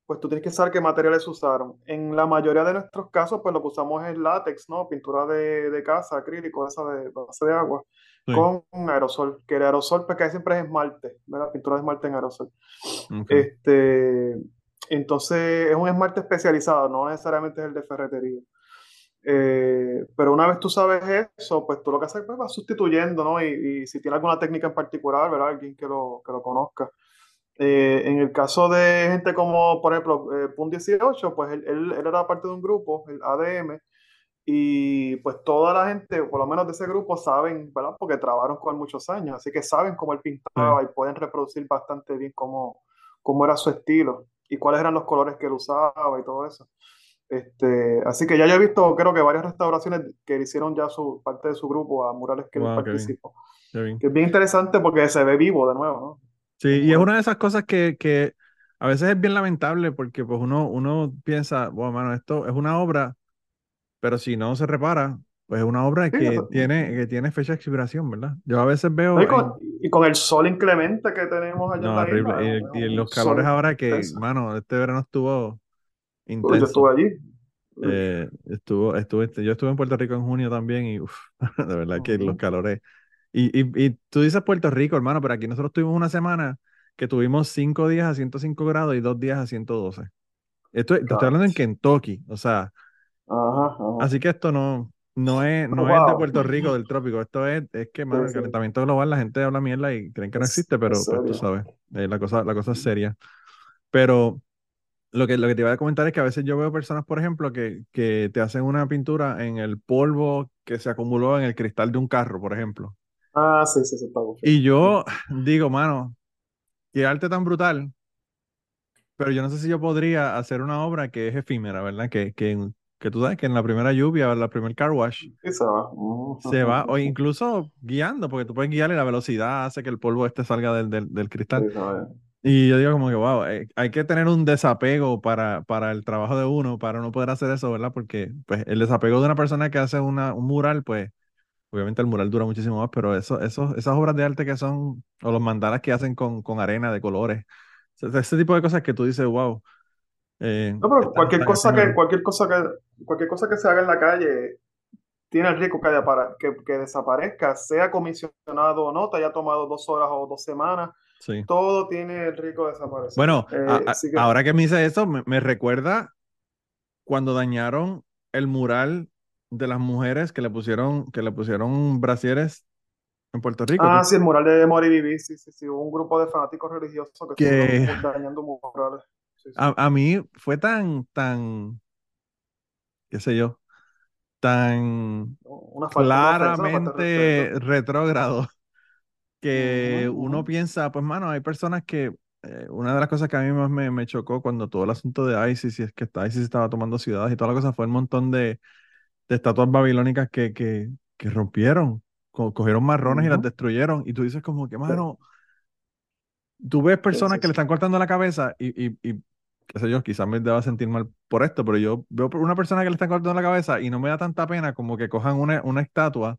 pues tú tienes que saber qué materiales usaron. En la mayoría de nuestros casos, pues lo que usamos es látex, ¿no? Pintura de, de casa, acrílico, esa de base de agua, Sí, con aerosol. Que el aerosol, pues, que siempre es esmalte, ¿verdad? Pintura de esmalte en aerosol. Este, entonces, es un esmalte especializado, no necesariamente es el de ferretería. Eh, pero una vez tú sabes eso, pues tú lo que haces pues, vas sustituyendo, ¿no? Y, y si tiene alguna técnica en particular, ¿verdad? Alguien que lo, que lo conozca. Eh, en el caso de gente como, por ejemplo, eh, Pun 18, pues él, él- él era parte de un grupo, el ADM, y pues toda la gente, por lo menos de ese grupo, saben, ¿verdad? Porque trabajaron con él muchos años, así que saben cómo él pintaba y pueden reproducir bastante bien cómo, cómo era su estilo y cuáles eran los colores que él usaba y todo eso. Este, así que ya yo he visto, creo que varias restauraciones que hicieron ya su parte de su grupo a murales que Wow, qué bien. Qué bien. Que es bien interesante porque se ve vivo de nuevo, ¿no? Sí, y es una de esas cosas que, que a veces es bien lamentable porque pues uno, uno piensa, bueno, mano, esto es una obra, pero si no se repara, pues es una obra Sí, que eso- tiene, que tiene fecha de expiración, ¿verdad? Yo a veces veo y, en- con, y con el sol inclemente que tenemos allá No, en la horrible. isla, Y, y los sol calores ahora que, intenso. mano, este verano estuvo Uy, Yo intenso. estuve allí. Eh, estuvo, estuve, yo estuve en Puerto Rico en junio también y uf, *laughs* de verdad que los Ujú. calores. Y, y, y tú dices Puerto Rico, hermano, pero aquí nosotros tuvimos una semana que tuvimos cinco días a 105 grados y dos días a 112. Esto, te estoy hablando en Kentucky, o sea, Ajá, ajá. así que esto no, no es, no Oh, es de wow. Puerto Rico, del *laughs* trópico, esto es, es que, mano, el calentamiento global, la gente habla mierda y creen que no existe, pero pues tú sabes, eh, la cosa, la cosa es seria. Pero lo que, lo que te iba a comentar es que a veces yo veo personas, por ejemplo, que, que te hacen una pintura en el polvo que se acumuló en el cristal de un carro, por ejemplo. Ah, sí, sí, está bueno. Y yo digo, mano, qué arte tan brutal, pero yo no sé si yo podría hacer una obra que es efímera, ¿verdad? Que, que, que tú sabes que en la primera lluvia en la primer car wash se va. Ujú. se va, o *laughs* incluso guiando, porque tú puedes guiar y la velocidad hace que el polvo este salga del, del, del cristal. Sí, se. Y yo digo como que, wow, eh, hay que tener un desapego para, para el trabajo de uno, para no poder hacer eso, ¿verdad? Porque pues, el desapego de una persona que hace una, un mural, pues, obviamente el mural dura muchísimo más, pero eso, eso, esas obras de arte que son, o los mandalas que hacen con, con arena de colores, ese, tipo de cosas que tú dices, wow. eh, No, pero cualquier cosa que, cualquier cosa que, cualquier cosa que se haga en la calle tiene el riesgo que, que, que desaparezca, sea comisionado o no, te haya tomado dos horas o dos semanas, Sí. todo tiene el riesgo de desaparecer. Bueno, Eh, a- a- así que- ahora que me dice eso, me, me recuerda cuando dañaron el mural de las mujeres que le pusieron, que le pusieron brasieres en Puerto Rico. Ah, sí, el mural de Mori Viví, sí, sí, sí, hubo un grupo de fanáticos religiosos que Que- dañando murales. Sí, sí. a, a mí fue tan, tan, qué sé yo, tan Una falta, una ofensa, una falta de claramente respeto. retrógrado que uno piensa, pues mano, hay personas que, eh, una de las cosas que a mí más me, me chocó cuando todo el asunto de ISIS, y es que ISIS estaba tomando ciudades y toda la cosa, fue el montón de, de estatuas babilónicas que, que, que rompieron, co- cogieron marrones y las destruyeron, y tú dices como que, mano, tú ves personas que le están cortando la cabeza y, y, y qué sé yo, quizás me deba sentir mal por esto, pero yo veo una persona que le están cortando la cabeza y no me da tanta pena como que cojan una, una estatua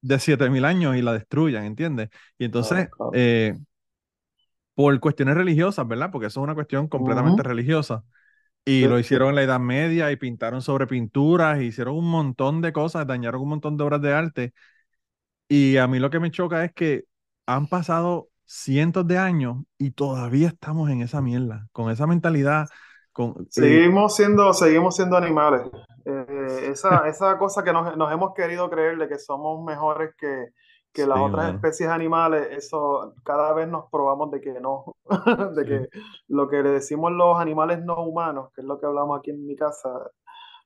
de 7000 años y la destruyan, ¿entiendes? Y entonces, eh, por cuestiones religiosas, ¿verdad? Porque eso es una cuestión completamente religiosa. Y Sí, lo hicieron en la Edad Media y pintaron sobre pinturas, hicieron un montón de cosas, dañaron un montón de obras de arte. Y a mí lo que me choca es que han pasado cientos de años y todavía estamos en esa mierda, con esa mentalidad, con... eh, Seguimos siendo, seguimos siendo animales. Eh, esa, esa cosa que nos, nos hemos querido creer de que somos mejores que, que las Sí, otras especies animales, eso cada vez nos probamos de que no, *laughs* de Sí. que lo que le decimos los animales no humanos, que es lo que hablamos aquí en mi casa,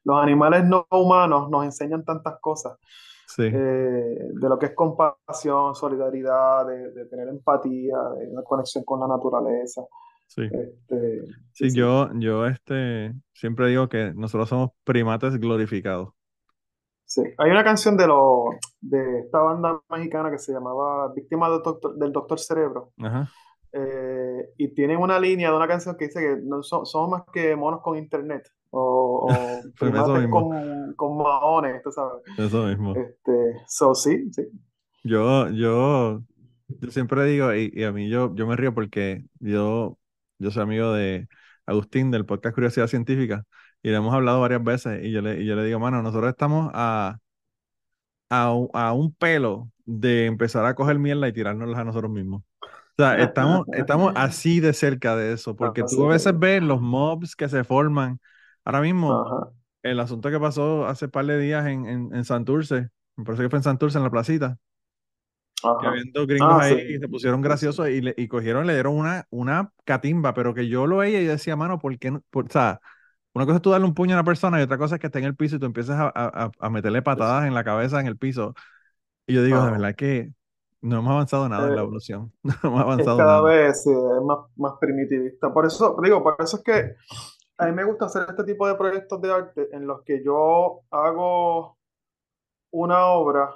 los animales no humanos nos enseñan tantas cosas. Sí. eh, de lo que es compasión, solidaridad, de, de tener empatía, de una conexión con la naturaleza. Sí. Este, Sí, yo, yo este, siempre digo que nosotros somos primates glorificados. Sí, hay una canción de, lo, de esta banda mexicana que se llamaba Víctima del Doctor, del Doctor Cerebro. Ajá. eh, y tienen una línea de una canción que dice que no so- somos más que monos con internet o, o *laughs* Pues primates con, con maones, tú sabes. Eso mismo. Este, so, sí, sí. Yo, yo, yo siempre digo, y, y a mí yo, yo me río porque yo, yo soy amigo de Agustín del podcast Curiosidad Científica y le hemos hablado varias veces y yo le, y yo le digo, mano, nosotros estamos a, a, un- a un pelo de empezar a coger mierda y tirárnoslas a nosotros mismos. O sea, estamos, estamos así de cerca de eso, *laughs* porque tú a veces ves los mobs que se forman. Ahora mismo, Ajá. el asunto que pasó hace par de días en, en, en Santurce, me parece que fue en Santurce, en la placita, que Ajá. habían dos gringos Ah, ahí sí. y se pusieron graciosos y, le, y cogieron, le dieron una, una catimba, pero que yo lo veía y decía, mano, ¿por qué no? Por- o sea, una cosa es tú darle un puño a una persona y otra cosa es que esté en el piso y tú empiezas a, a- a- meterle patadas en la cabeza en el piso. Y yo digo, de Ajá. verdad que no hemos avanzado nada en la Eh, evolución. *laughs* No hemos Es avanzado cada nada. vez es más, más primitivista. Por eso, digo, por eso es que a mí me gusta hacer este tipo de proyectos de arte en los que yo hago una obra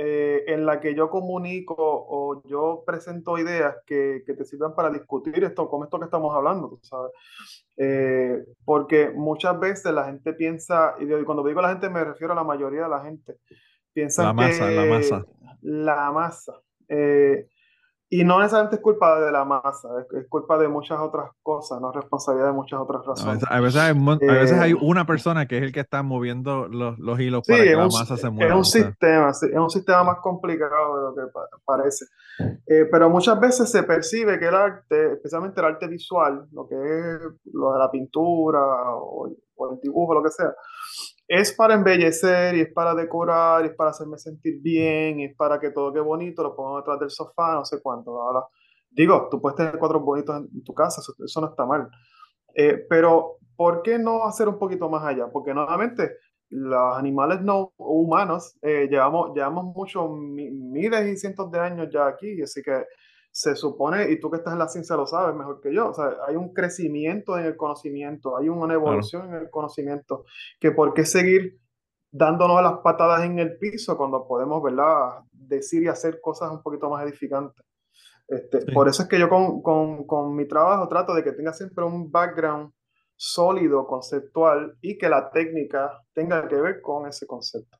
eh, en la que yo comunico o yo presento ideas que, que te sirvan para discutir esto, con esto que estamos hablando, tú sabes. Eh, porque muchas veces la gente piensa, y cuando digo la gente me refiero a la mayoría de la gente, piensan La masa, la que masa. la masa. eh, y no necesariamente es culpa de la masa, es, es culpa de muchas otras cosas, no es responsabilidad de muchas otras A razones. veces, a veces hay, a veces hay Eh, una persona que es el que está moviendo los, los hilos Sí, para que es la un, masa se es mueva. un o sea, sistema, sí, es un sistema más complicado de lo que pa- parece. Eh, pero muchas veces se percibe que el arte, especialmente el arte visual, lo que es lo de la pintura o el dibujo, lo que sea, es para embellecer y es para decorar y es para hacerme sentir bien y es para que todo quede bonito, lo pongo detrás del sofá, no sé cuánto. Ahora, digo, tú puedes tener cuatro bonitos en tu casa, eso, eso no está mal. Eh, pero, ¿por qué no hacer un poquito más allá? Porque nuevamente, los animales no humanos eh, llevamos, llevamos muchos, mi- miles y cientos de años ya aquí, así que se supone, y tú que estás en la ciencia lo sabes mejor que yo, o sea, hay un crecimiento en el conocimiento, hay una evolución en el conocimiento, que por qué seguir dándonos las patadas en el piso cuando podemos, ¿verdad?, decir y hacer cosas un poquito más edificantes. Este, Sí. Por eso es que yo con, con, con mi trabajo trato de que tenga siempre un background sólido, conceptual, y que la técnica tenga que ver con ese concepto.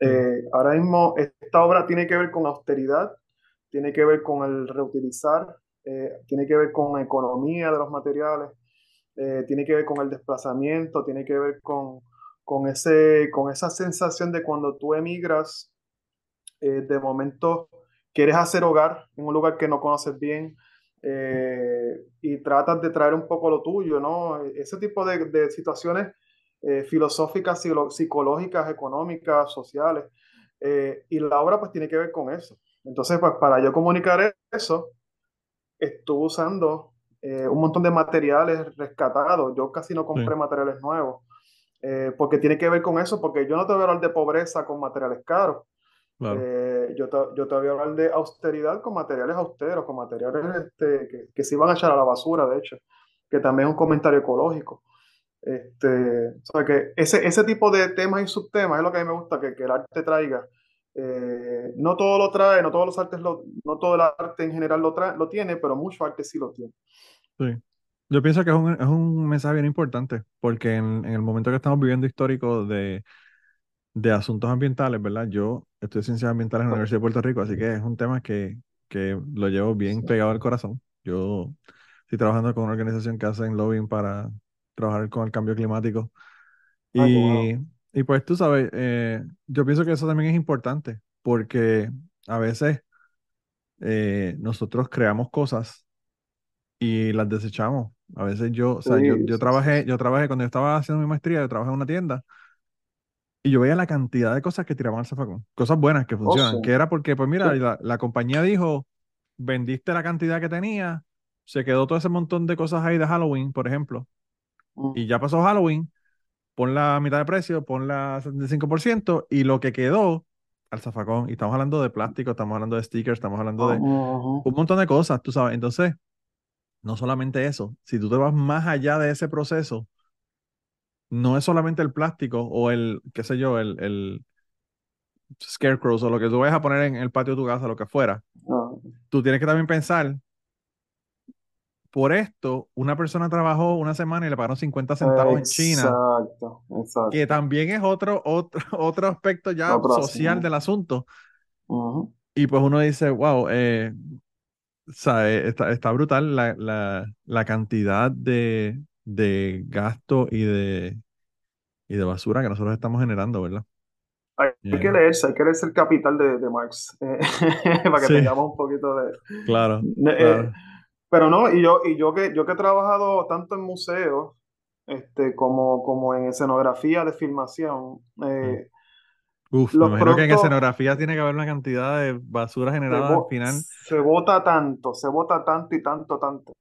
Eh, ahora mismo esta obra tiene que ver con austeridad, tiene que ver con el reutilizar, eh, tiene que ver con la economía de los materiales, eh, tiene que ver con el desplazamiento, tiene que ver con, con, ese, con esa sensación de cuando tú emigras, eh, de momento quieres hacer hogar en un lugar que no conoces bien y tratas de traer un poco lo tuyo, ¿no? Ese tipo de, de situaciones filosóficas, psicológicas, económicas, sociales. y la obra pues tiene que ver con eso. Entonces, pues para yo comunicar eso, estuve usando eh, un montón de materiales rescatados. Yo casi no compré Sí. materiales nuevos, eh, porque tiene que ver con eso, porque yo no te voy a hablar de pobreza con materiales caros. claro. Eh, yo, te, yo te voy a hablar de austeridad con materiales austeros, con materiales este, que, que se iban a echar a la basura, de hecho, que también es un comentario ecológico. Este, o sea que ese, ese tipo de temas y subtemas es lo que a mí me gusta que, que el arte traiga. Eh, no todo lo trae, no todos los artes, lo, no todo el arte en general lo, trae, lo tiene, pero mucho arte sí lo tiene. Sí. Yo pienso que es un, es un mensaje bien importante, porque en, en el momento que estamos viviendo histórico de, de asuntos ambientales, ¿verdad? Yo estudio ciencias ambientales en la Universidad de Puerto Rico, así que es un tema que, que lo llevo bien Sí. pegado al corazón. Yo estoy trabajando con una organización que hace lobbying para trabajar con el cambio climático. Ah, Y, y pues tú sabes, eh, yo pienso que eso también es importante, porque a veces eh, nosotros creamos cosas y las desechamos. A veces yo, o sea, yo, Sí, yo trabajé, yo trabajé cuando yo estaba haciendo mi maestría, yo trabajé en una tienda y yo veía la cantidad de cosas que tiraban al zafacón, cosas buenas que Oh, funcionan, sí. que era porque, pues mira, Sí. la, la compañía dijo, vendiste la cantidad que tenía, se quedó todo ese montón de cosas ahí de Halloween, por ejemplo, Mm. y ya pasó Halloween, pon la mitad de precio, pon la 75% y lo que quedó al zafacón. Y estamos hablando de plástico, estamos hablando de stickers, estamos hablando de un montón de cosas, tú sabes. Entonces, no solamente eso, si tú te vas más allá de ese proceso, no es solamente el plástico o el, qué sé yo, el, el scarecrows o lo que tú vayas a poner en el patio de tu casa, lo que fuera. Ah, Tú tienes que también pensar, por esto, una persona trabajó una semana y le pagaron 50 centavos en China, Exacto, exacto. que también es otro, otro, *laughs* otro aspecto ya Otro social del asunto. Ujú. Y pues uno dice, wow, eh, eh, está, está brutal la, la, la cantidad de, de gasto y de, y de basura que nosotros estamos generando, ¿verdad? Hay, hay que leerse, hay que leerse el capital de, de Marx eh, *laughs* para que Sí. tengamos un poquito de... claro, eh, claro. Pero no, y yo, y yo que yo que he trabajado tanto en museos este, como, como en escenografía de filmación, eh, Uf, me que en escenografía tiene que haber una cantidad de basura generada al final. se bota tanto, se bota tanto y tanto, tanto.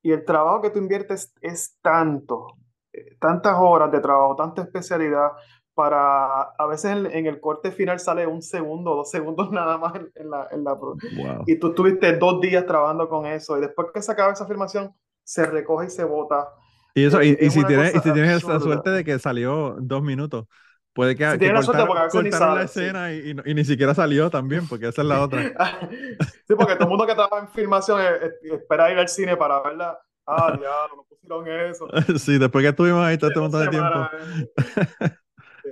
Y el trabajo que tú inviertes es tanto, eh, tantas horas de trabajo, tanta especialidad para, a veces en, en el corte final sale un segundo, dos segundos *laughs* nada más en, en la, en la Wow. Y tú estuviste dos días trabajando con eso y después que se acaba esa filmación, se recoge y se bota. Y eso, y, es- y si tienes, y si tienes esa absurda. suerte de que salió dos minutos, puede que, Si que tienes la suerte, cortaron, porque cortaron la sale, sí. escena y, y ni siquiera salió también, porque esa es la otra. *laughs* Sí, porque todo el mundo que trabaja en filmación eh, eh, espera ir al cine para verla. Ah, diablo, no pusieron eso. *laughs* Sí, después que estuvimos ahí todo este montón de tiempo.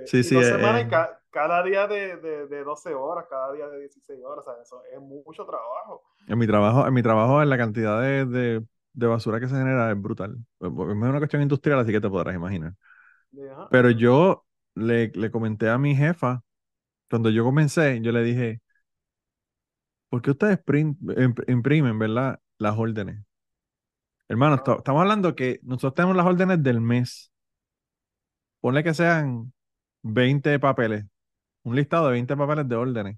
Sí, sí, dos eh, semanas eh. ca- cada día de, de, de 12 horas, cada día de 16 horas, ¿sabes? Eso es mucho trabajo. En mi trabajo, en mi trabajo, en la cantidad de, de, de basura que se genera es brutal. Es una cuestión industrial, así que te podrás imaginar. Ajá, Pero yo le, le comenté a mi jefa, cuando yo comencé, yo le dije, ¿por qué ustedes imprimen, verdad, las órdenes? Hermano, esta- estamos hablando que nosotros tenemos las órdenes del mes. Ponle que sean 20 papeles, un listado de 20 papeles de órdenes.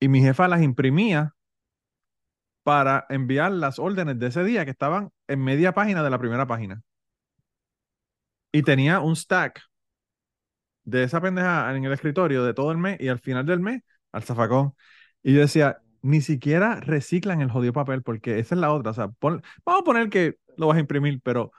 Y mi jefa las imprimía para enviar las órdenes de ese día que estaban en media página de la primera página. Y tenía un stack de esa pendeja en el escritorio de todo el mes y al final del mes al zafacón. Y yo decía, ni siquiera reciclan el jodido papel porque esa es la otra. O sea, vamos a poner que lo vas a imprimir, pero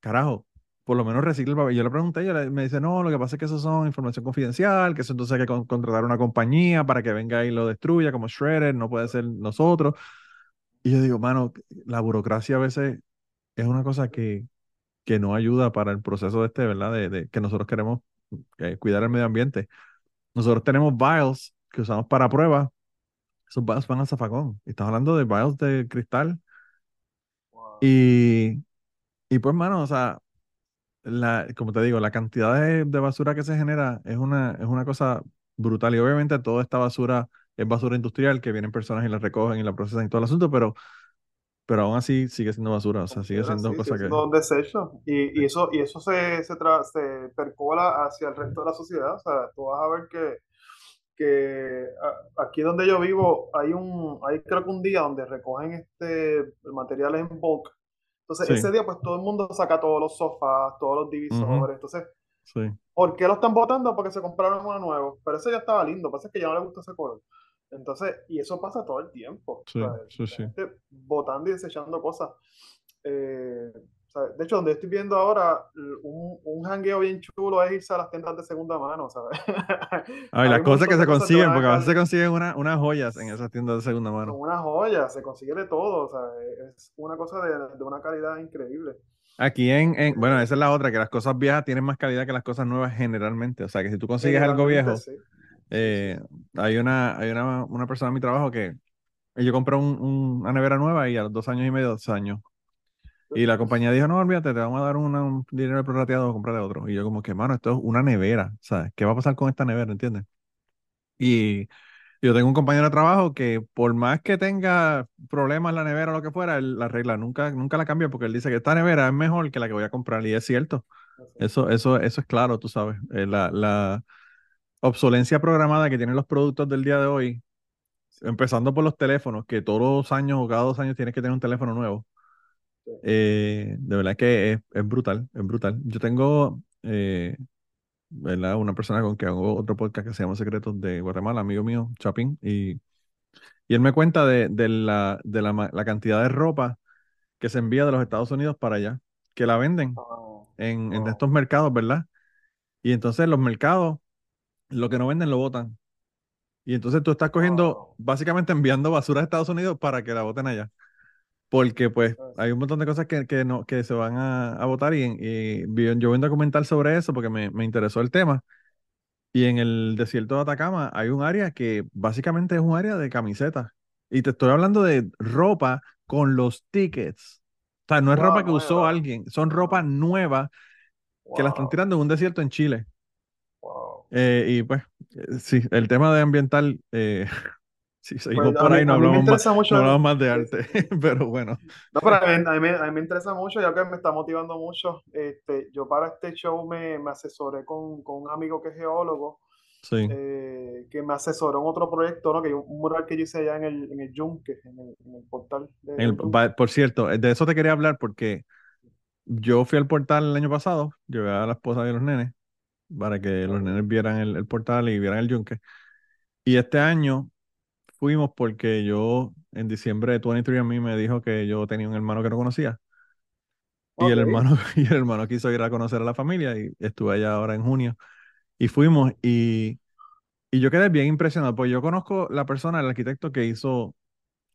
carajo, por lo menos recicla el papel. Yo le pregunté, ella me dice, no, lo que pasa es que eso son información confidencial, que eso entonces hay que con- contratar una compañía para que venga y lo destruya como Shredder, no puede ser nosotros. Y yo digo, mano, la burocracia a veces es una cosa que, que no ayuda para el proceso de este, ¿verdad? De, de que nosotros queremos eh, cuidar el medio ambiente. Nosotros tenemos vials que usamos para pruebas. Esos vials van al zafacón. Estás hablando de vials de cristal. wow. Y, y pues, mano, o sea, la, como te digo, la cantidad de, de basura que se genera es una, es una cosa brutal. Y obviamente toda esta basura es basura industrial, que vienen personas y la recogen y la procesan y todo el asunto, pero, pero aún así sigue siendo basura. O sea, sigue siendo así, cosa sigue que... un desecho. Y, y eso, y eso se, se, tra- se percola hacia el resto de la sociedad. O sea, tú vas a ver que, que a- aquí donde yo vivo hay un, hay creo que un día donde recogen este materiales en bulk. Entonces, Sí. ese día, pues todo el mundo saca todos los sofás, todos los divisores. Entonces, Sí. ¿por qué lo están botando? Porque se compraron uno nuevo. Pero ese ya estaba lindo, pasa que ya no le gusta ese color. Entonces, y eso pasa todo el tiempo. Sí, sí, La sí. gente botando y desechando cosas. Eh, De hecho, donde estoy viendo ahora, un, un jangueo bien chulo es irse a las tiendas de segunda mano, ¿sabes? *laughs* Ah, y las cosas que se consiguen, porque a veces se consiguen una- unas joyas en esas tiendas de segunda mano. una joya, se consigue de todo, ¿sabes? Es una cosa de, de una calidad increíble. Aquí en, en- bueno, esa es la otra, que las cosas viejas tienen más calidad que las cosas nuevas generalmente. O sea, que si tú consigues algo viejo. Sí, eh, hay una, hay una, una persona en mi trabajo que yo compré un- un- una nevera nueva y a los dos años y medio, dos años. Y la compañía dijo, no, olvídate, te vamos a dar una- un dinero prorrateado, comprarle otro. Y yo como que, mano, esto es una nevera, ¿sabes? ¿Qué va a pasar con esta nevera, entiendes? Y yo tengo un compañero de trabajo que por más que tenga problemas en la nevera o lo que fuera, él la regla nunca, nunca la cambia porque él dice que esta nevera es mejor que la que voy a comprar. Y es cierto, eso, eso, eso es claro, tú sabes. Eh, la, la obsolencia programada que tienen los productos del día de hoy, empezando por los teléfonos, que todos los años o cada dos años tienes que tener un teléfono nuevo. Eh, de verdad que es, es brutal, es brutal. Yo tengo, eh, ¿verdad? Una persona con que hago otro podcast que se llama Secretos de Guatemala, amigo mío, Chapín, y, y él me cuenta de, de, la, de la, la cantidad de ropa que se envía de los Estados Unidos para allá, que la venden Ah, en, en wow. estos mercados, ¿verdad? Y entonces los mercados, lo que no venden lo botan. Y entonces tú estás cogiendo, Wow. básicamente enviando basura a Estados Unidos para que la boten allá. Porque pues Pues, hay un montón de cosas que, que, no, que se van a, a votar y, y vi- yo vi un documental sobre eso porque me, me interesó el tema. Y en el desierto de Atacama hay un área que básicamente es un área de camisetas. Y te estoy hablando de ropa con los tickets. O sea, no es ropa que usó alguien, son ropa Wow. nueva que la están tirando en un desierto en Chile. Wow. Eh, y pues, eh, sí, el tema de ambiental, eh, *laughs* si seguimos Pues por ahí, no mí me hablamos más, mucho no el- hablamos más de sí, arte, sí. *laughs* pero bueno, No, pero a mí, a mí a mí me interesa mucho, ya que me está motivando mucho. Este, yo para este show me, me asesoré con, con un amigo que es geólogo, sí. eh, que me asesoró en otro proyecto, ¿no? Que yo- un mural que yo hice allá en el, en el Yunque, en el, en el portal de, En el- va- por cierto, eh, de eso te quería hablar porque yo fui al portal el año pasado, llevé a la esposa y a los nenes para que los nenes vieran el, el portal y vieran el yunque. Y este año fuimos porque yo en diciembre de 23 a mí me dijo que yo tenía un hermano que no conocía. Y el hermano, *laughs* y el hermano quiso ir a conocer a la familia y estuve allá ahora en junio. Y fuimos y, y yo quedé bien impresionado, porque yo conozco la persona, el arquitecto que hizo,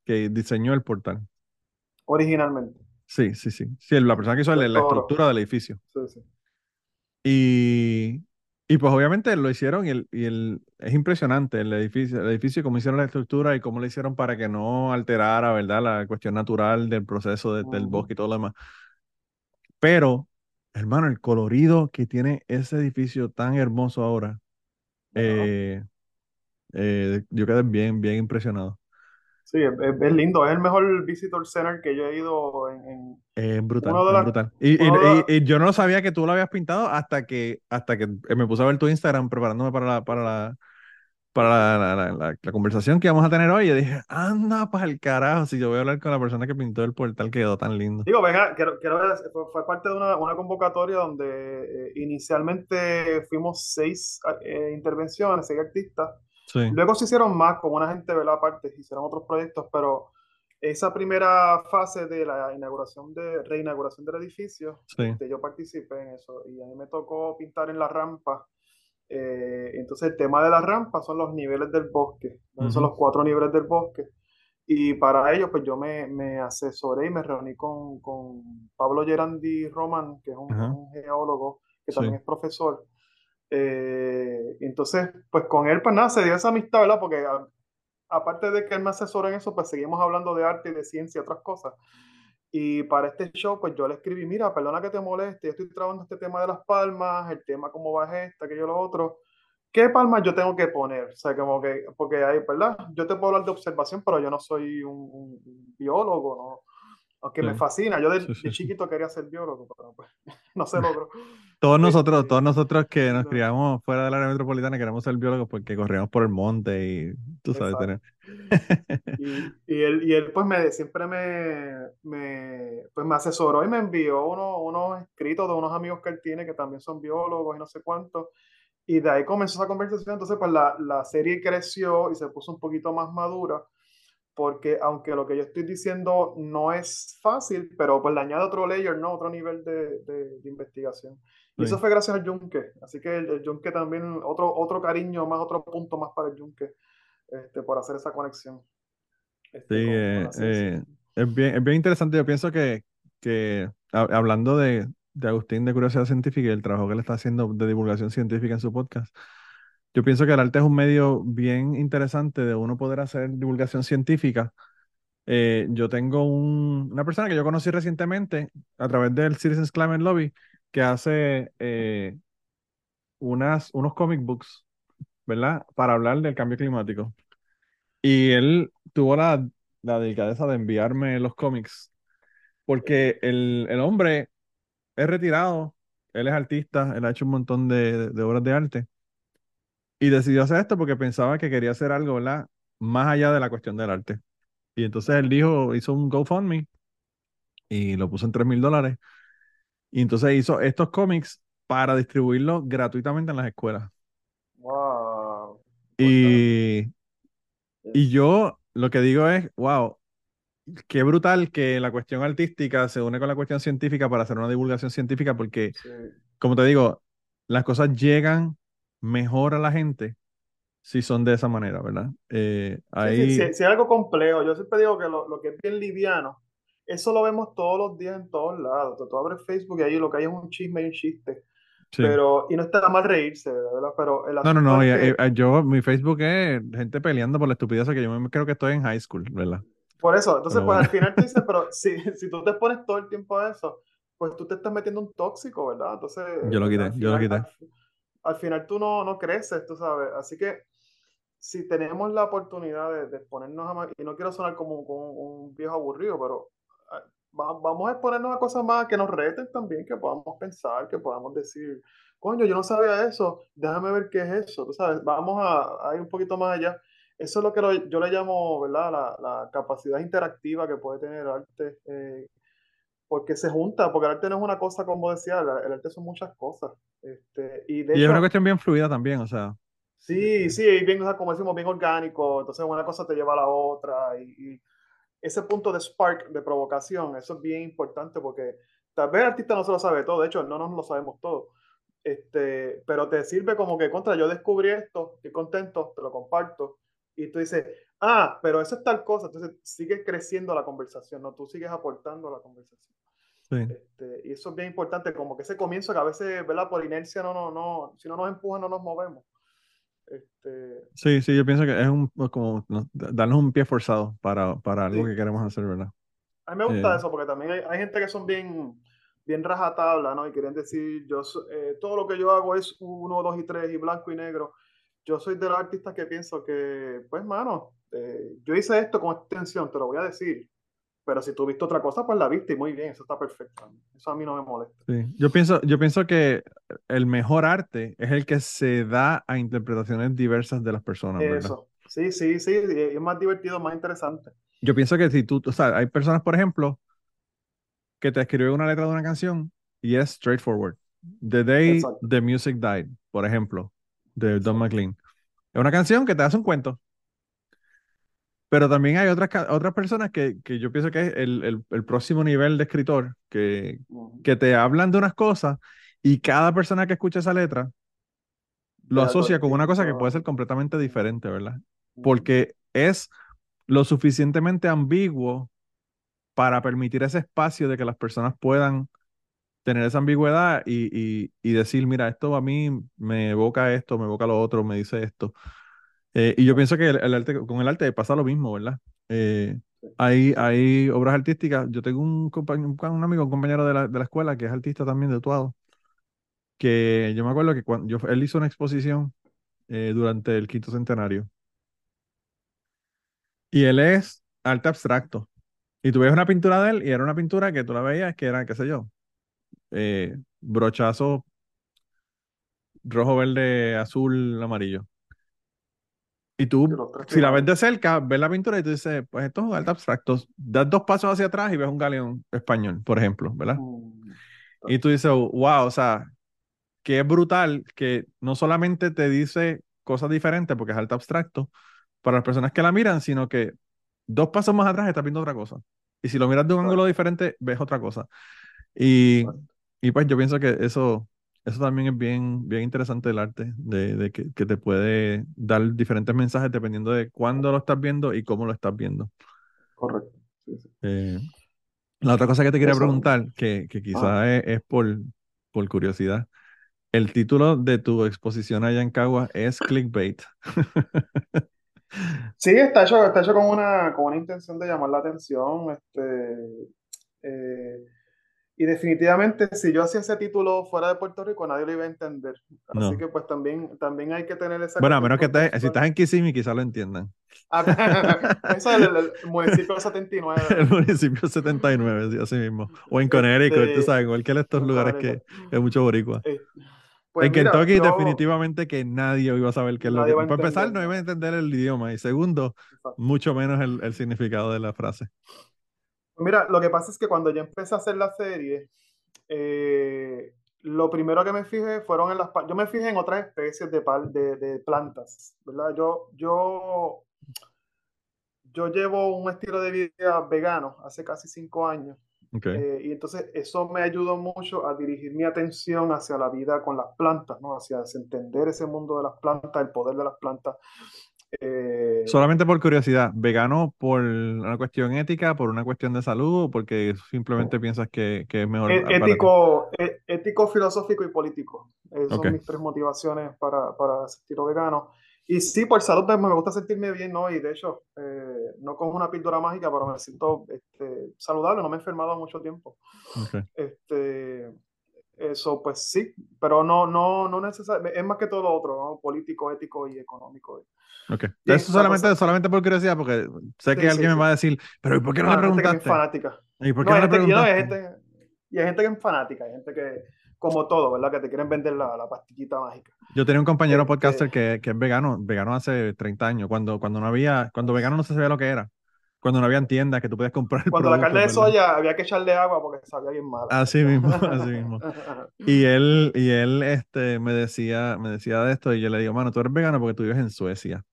que diseñó el portal. Originalmente. Sí, sí, sí. Sí, la persona que hizo el- la estructura del edificio. Sí, sí. Y, y pues obviamente lo hicieron y, el, y el, es impresionante el edificio, el edificio, cómo hicieron la estructura y cómo lo hicieron para que no alterara, ¿verdad? La cuestión natural del proceso de- del bosque y todo lo demás. Pero, hermano, el colorido que tiene ese edificio tan hermoso ahora, eh, eh, yo quedé bien, bien impresionado. Sí, es, lindo. Es el mejor visitor center que yo he ido en, en Es brutal, es brutal. Y, yo no sabía que tú lo habías pintado hasta que, hasta que me puse a ver tu Instagram preparándome para la, para la, para la, la- la- conversación que vamos a tener hoy. Y dije, anda para el carajo, si yo voy a hablar con la persona que pintó el portal, quedó tan lindo. Digo, venga, quiero, quiero ver, fue, fue parte de una, una convocatoria donde eh, inicialmente fuimos seis eh, intervenciones, seis artistas. Sí, Luego se hicieron más con una gente, ¿verdad? Aparte, hicieron otros proyectos, pero esa primera fase de la inauguración de reinauguración del edificio, sí. este, yo participé en eso y a mí me tocó pintar en la rampa. Eh, entonces el tema de la rampa son los niveles del bosque, ¿no? son Ujú. los cuatro niveles del bosque. Y para ello, pues yo me, me asesoré y me reuní con, con Pablo Gerandi Román, que es un, Ajá. un geólogo que Sí. también es profesor. Eh, entonces, pues con él, pues nada, se dio esa amistad, ¿verdad? Porque a- aparte de que él me asesora en eso, pues seguimos hablando de arte y de ciencia otras cosas. Y para este show, pues yo le escribí, mira, perdona que te moleste, yo estoy trabajando este tema de las palmas, el tema cómo va esta, aquello, lo otro. ¿Qué palmas yo tengo que poner? O sea, como que, porque hay, ¿verdad? Yo te puedo hablar de observación, pero yo no soy un- un biólogo, ¿no? Aunque me Sí. fascina, yo de, Sí, de sí, sí. chiquito quería ser biólogo, pero pues *laughs* no se *laughs* logró. Todos nosotros, todos nosotros que nos no. criamos fuera del área metropolitana queremos ser biólogos porque corríamos por el monte y tú sabes Exacto. tener. Y, y él, y él pues me, siempre me, me, pues me asesoró y me envió uno- unos escritos de unos amigos que él tiene que también son biólogos y no sé cuánto. Y de ahí comenzó esa conversación. Entonces pues la, la serie creció y se puso un poquito más madura porque aunque lo que yo estoy diciendo no es fácil, pero pues le añade otro layer, ¿no? Otro nivel de, de- de investigación. Y Sí. eso fue gracias al Yunque. Así que el, el Yunque también, otro, otro cariño más, otro punto más para el Yunque, este, por hacer esa conexión. este, Sí, eh, eh, es bien, es bien interesante. Yo pienso que, que ha- hablando de, de Agustín de Curiosidad Científica y el trabajo que él está haciendo de divulgación científica en su podcast, yo pienso que el arte es un medio bien interesante de uno poder hacer divulgación científica. Eh, yo tengo un- una persona que yo conocí recientemente a través del Citizens Climate Lobby que hace eh, unas, unos comic books, ¿verdad? Para hablar del cambio climático. Y él tuvo la, la delicadeza de enviarme los cómics, porque el, el hombre es retirado, él es artista, él ha hecho un montón de, de obras de arte, y decidió hacer esto porque pensaba que quería hacer algo, ¿verdad? Más allá de la cuestión del arte. Y entonces él dijo, hizo un GoFundMe y lo puso en 3 mil dólares. Y entonces hizo estos cómics para distribuirlo gratuitamente en las escuelas. Wow. Y, y yo lo que digo es, wow, qué brutal que la cuestión artística se une con la cuestión científica para hacer una divulgación científica, porque, Sí. como te digo, las cosas llegan mejor a la gente si son de esa manera, ¿verdad? Eh, sí, ahí, sí, sí, es algo complejo. Yo siempre digo que lo, lo que es bien liviano, eso lo vemos todos los días en todos lados. Tú, tú abres Facebook y ahí lo que hay es un chisme y un chiste. Pero, y no está mal reírse, ¿verdad? Pero el No, no, no, es que- y- yo, mi Facebook es gente peleando por la estupidez que yo me creo que estoy en high school, ¿verdad? Por eso, entonces, Pero pues al final tú dices, pero *laughs* si, si tú te pones todo el tiempo a eso, pues tú te estás metiendo un tóxico, ¿verdad? Entonces, Yo lo quité, al yo lo final- quité. Al, al final tú no, no creces, tú sabes. Así que si tenemos la oportunidad de, exponernos a más, y no quiero sonar como, un viejo aburrido, pero ah, va- vamos a exponernos a cosas más que nos reten también, que podamos pensar, que podamos decir, coño, yo no sabía eso, déjame ver qué es eso, tú sabes, vamos a, ir un poquito más allá. Eso es lo que yo le llamo, ¿verdad? La, la capacidad interactiva que puede tener el arte, eh, porque se junta, porque el arte no es una cosa, como decía, el, arte son muchas cosas. Este, y de Y es hecho, una cuestión bien fluida también, o sea, Sí, sí, y bien, o sea, como decimos, bien orgánico, entonces una cosa te lleva a la otra y, y ese punto de spark, de provocación, eso es bien importante porque tal vez el artista no se lo sabe todo, de hecho no nos lo sabemos todo, este, pero te sirve como que contra, yo descubrí esto, estoy contento, te lo comparto y tú dices, ah, pero eso es tal cosa, entonces sigue creciendo la conversación, ¿no? Tú sigues aportando a la conversación. sí. Este, y eso es bien importante, como que ese comienzo que a veces, ¿verdad? Por inercia no, no, no, si no nos empujan no nos movemos. Este, Sí, sí, yo pienso que es un, pues, como no, darnos un pie forzado para, para algo Sí. que queremos hacer, ¿verdad? A mí me gusta Eh. eso porque también hay, hay gente que son bien, bien rajatabla, ¿no? Y quieren decir, yo eh, todo lo que yo hago es uno, dos y tres y blanco y negro. Yo soy de los artistas que pienso que, pues, mano, eh, yo hice esto con esta intención, te lo voy a decir. Pero si tú viste otra cosa, pues la viste y muy bien, eso está perfecto. Eso a mí no me molesta. Sí. Yo pienso, yo pienso que el mejor arte es el que se da a interpretaciones diversas de las personas, ¿verdad? Eso. Sí, sí, sí, es más divertido, más interesante. Yo pienso que si tú, o sea, hay personas, por ejemplo, que te escriben una letra de una canción y es straightforward. The Day Exacto. the Music Died, por ejemplo, de Don. McLean. Es una canción que te hace un cuento. Pero también hay otras, otras personas que, que yo pienso que es el, el- el próximo nivel de escritor, que, que te hablan de unas cosas y cada persona que escucha esa letra lo asocia con una cosa que puede ser completamente diferente, ¿verdad? Porque es lo suficientemente ambiguo para permitir ese espacio de que las personas puedan tener esa ambigüedad y, y- y decir, mira, esto a mí me evoca esto, me evoca lo otro, me dice esto. Eh, y yo pienso que el, el arte, con el arte pasa lo mismo, ¿verdad? Eh, hay, hay obras artísticas. Yo tengo un, un amigo, un compañero de la, de la escuela que es artista también de Tuado, que yo me acuerdo que cuando yo, él hizo una exposición eh, durante el quinto centenario. Y él es arte abstracto. Y tú ves una pintura de él y era una pintura que tú la veías que era, qué sé yo, eh, brochazo rojo, verde, azul, amarillo. Y tú, si la ves de cerca, ves la pintura y tú dices, pues esto es arte abstracto. Das dos pasos hacia atrás y ves un galeón español, por ejemplo, ¿verdad? Mm. Y tú dices, wow, o sea, que es brutal que no solamente te dice cosas diferentes porque es arte abstracto para las personas que la miran, sino que dos pasos más atrás estás viendo otra cosa. Y si lo miras de un Exacto. ángulo diferente, ves otra cosa. Y, y pues yo pienso que eso, eso también es bien, bien interesante del arte, de, de que, que te puede dar diferentes mensajes dependiendo de cuándo lo estás viendo y cómo lo estás viendo. Correcto. Sí, sí. Eh, la otra cosa que te quería Eso. preguntar, que, que quizás Ah. es, es por, por curiosidad, el título de tu exposición allá en Cagua es Clickbait. *laughs* Sí, está hecho, está hecho con una, con una intención de llamar la atención. Este, eh, y definitivamente, si yo hacía ese título fuera de Puerto Rico, nadie lo iba a entender. Así No. que pues también, también hay que tener esa Bueno, a menos que estés, si estás en Kissimmee, quizás lo entiendan. Ah, *laughs* Eso es el, el municipio 79. *laughs* El municipio 79, sí, así mismo. O en Connecticut, Este, tú sabes, en cualquier de estos en lugares que, que hay mucho boricua. Eh, pues en mira, Kentucky, yo- definitivamente que nadie iba a saber qué es lo que. Para empezar, no iba a entender el idioma. Y segundo, Exacto. mucho menos el, el significado de la frase. Mira, lo que pasa es que cuando yo empecé a hacer la serie, eh, lo primero que me fijé fueron en las... Yo me fijé en otras especies de, pal- de, de plantas, ¿verdad? Yo, yo, yo llevo un estilo de vida vegano hace casi cinco años. Eh, y entonces eso me ayudó mucho a dirigir mi atención hacia la vida con las plantas, ¿no? Hacia entender ese mundo de las plantas, el poder de las plantas. Eh, Solamente por curiosidad, ¿vegano por una cuestión ética, por una cuestión de salud o porque simplemente piensas que, que es mejor e- ético, e- ético, filosófico y político. Eh, son Ok. mis tres motivaciones para, para ese estilo vegano. Y sí, por salud pues, me gusta sentirme bien, ¿no? Y de hecho, eh, no con una píldora mágica, pero me siento este, saludable, no me he enfermado mucho tiempo. Ok. Este, eso, pues sí, pero no, no, no necesariamente, es más que todo lo otro, ¿no? Político, ético y económico. Ok. Bien, Eso la solamente, cosa- solamente por curiosidad, porque sé Sí, que sí, alguien sí. me va a decir, pero ¿y por qué no No, le gente que es preguntaste? fanática. ¿Y por qué No, no le gente, y no, hay preguntaste? gente, y hay gente que es fanática, hay gente que, como todo, ¿verdad? Que te quieren vender la, la pastillita mágica. Yo tenía un compañero Este- podcaster que, que es vegano, vegano hace 30 años, cuando, cuando no había, cuando vegano no se sabía lo que era, cuando no habían tiendas que tú podías comprar el Cuando la producto, carne de ¿verdad? soya había que echarle agua porque sabía bien mala. Así mismo, *laughs* así mismo. *laughs* Y él, y él este, me decía, me decía de esto y yo le digo, mano, tú eres vegano porque tú vives en Suecia.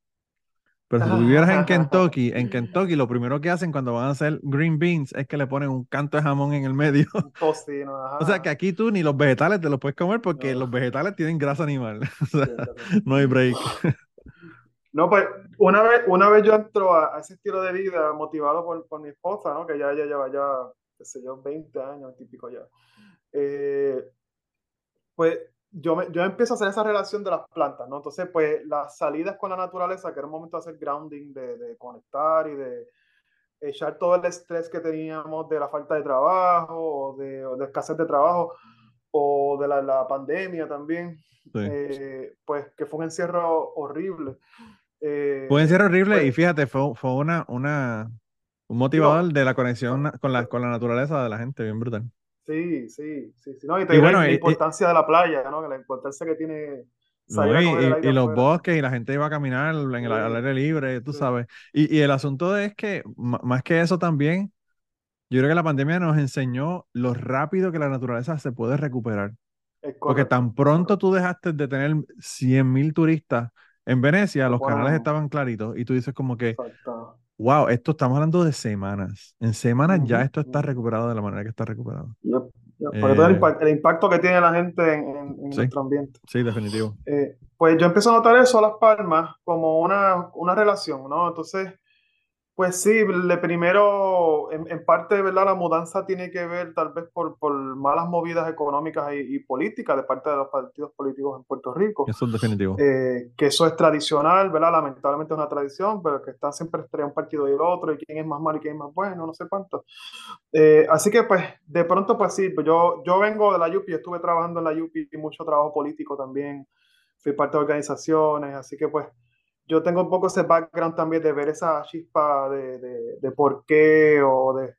Pero si tú vivieras en Kentucky, en Kentucky lo primero que hacen cuando van a hacer green beans es que le ponen un canto de jamón en el medio. Tocino, *laughs* ajá. O sea que aquí tú ni los vegetales te los puedes comer porque No. los vegetales tienen grasa animal. O sea, no hay break. No, pues una vez, una vez yo entro a, a ese estilo de vida motivado por, por mi esposa, ¿no? Que ya ella lleva ya, qué sé yo, 20 años, típico ya. Eh, pues yo, me, yo empiezo a hacer esa relación de las plantas, ¿no? Entonces, pues las salidas con la naturaleza, que era un momento de hacer grounding, de, de conectar y de echar todo el estrés que teníamos de la falta de trabajo o de, o de escasez de trabajo o de la, la pandemia también, Sí. eh, pues que fue un encierro horrible. Eh, Pueden ser horribles pues- y fíjate, fue, fue una, una, un motivador de la conexión na- con la, con la naturaleza de la gente, bien brutal. Sí, sí, sí, sí, ¿no? Y te Y bueno, la y- y- importancia de la playa, ¿no? La importancia que tiene ¿no? Y, y- y los afuera. bosques y la gente iba a caminar en el, al aire libre, tú Sí. sabes. Y, y el asunto es que, más que eso también, yo creo que la pandemia nos enseñó lo rápido que la naturaleza se puede recuperar. Porque tan pronto tú dejaste de tener 100.000 turistas en Venecia, los canales estaban claritos y tú dices como que, Exacto. wow, esto estamos hablando de semanas. En semanas ya esto está recuperado de la manera que está recuperado. Yep, yep. Todo el, Eh, impa- el impacto que tiene la gente en, en- en Sí. nuestro ambiente. Sí, definitivo. Eh, pues yo empiezo a notar eso a Las Palmas como una, una relación, ¿no? Entonces, pues sí, le primero, en, en parte, ¿verdad? La mudanza tiene que ver tal vez por, por malas movidas económicas y, y políticas de parte de los partidos políticos en Puerto Rico. Eso es definitivo. Eh, que eso es tradicional, ¿verdad? Lamentablemente es una tradición, pero que están siempre entre un partido y el otro, y quién es más malo y quién es más bueno, no sé cuánto. Eh, así que, pues, de pronto, pues sí, pues yo, yo vengo de la UPI, estuve trabajando en la UPI, mucho trabajo político también, fui parte de organizaciones, así que, pues, yo tengo un poco ese background también de ver esa chispa de, de, de por qué o de,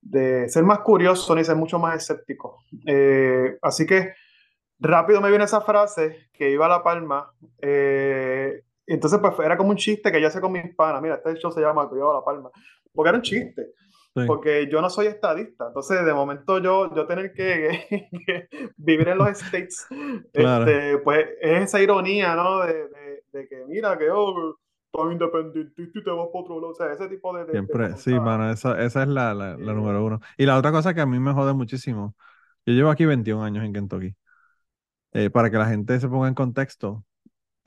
de ser más curioso ni ser mucho más escéptico. Eh, así que rápido me viene esa frase que iba a La Palma. eh, entonces, pues era como un chiste que yo hacía con mis panas. Mira, este show se llama Cuidado a La Palma. Porque era un chiste. Sí. Porque yo no soy estadista. Entonces, de momento, yo, yo tener que, *laughs* que vivir en los States, Claro. este, pues es esa ironía, ¿no? De, de, de que, mira, que oh, tan independentista y te vas para otro lado. O sea, ese tipo de. de- de Siempre, sí, comentar. mano, esa, esa es la, la, la número uno. Y la otra cosa que a mí me jode muchísimo, yo llevo aquí 21 años en Kentucky. Eh, para que la gente se ponga en contexto,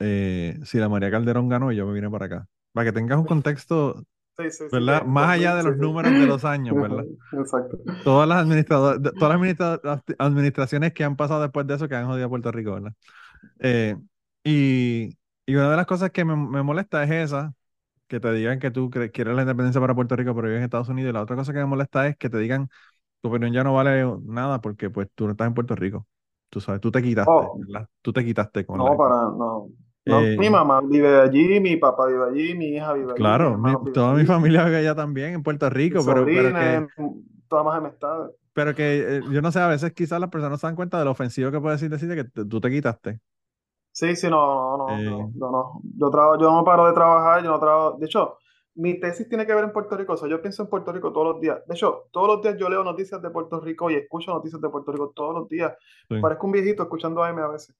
eh, si la María Calderón ganó, yo me vine para acá. Para que tengas un *laughs* contexto, Sí, sí, sí, ¿verdad? de Más allá 2000, de los sí, sí. números de los años, *laughs* ¿verdad? Exacto. Todas las administradoras, de- todas las administra- administraciones que han pasado después de eso que han jodido a Puerto Rico, ¿verdad? Eh, y, y una de las cosas que me, me molesta es esa, que te digan que tú quieres la independencia para Puerto Rico, pero vives en Estados Unidos. Y la otra cosa que me molesta es que te digan tu opinión ya no vale nada porque pues tú no estás en Puerto Rico. Tú sabes, tú te quitaste, Oh. ¿verdad? Tú te quitaste con No, la... para, no. No, Eh, mi mamá vive allí, mi papá vive allí, mi hija vive allí, Claro, mi- hermanos viven toda mi allí, familia vive allá también en Puerto Rico, pero, pero que, todas más amistades. pero que eh, yo no sé, a veces quizás las personas se dan cuenta de lo ofensivo que puede decir decirte que tú te quitaste. Sí, sí, no, no, no, Eh. no, yo no. Yo, trabajo, yo no paro de trabajar, yo no trabajo. De hecho, mi tesis tiene que ver en Puerto Rico, o sea, yo pienso en Puerto Rico todos los días. De hecho, todos los días yo leo noticias de Puerto Rico y escucho noticias de Puerto Rico todos los días. Sí. Parezco un viejito escuchando AM a veces.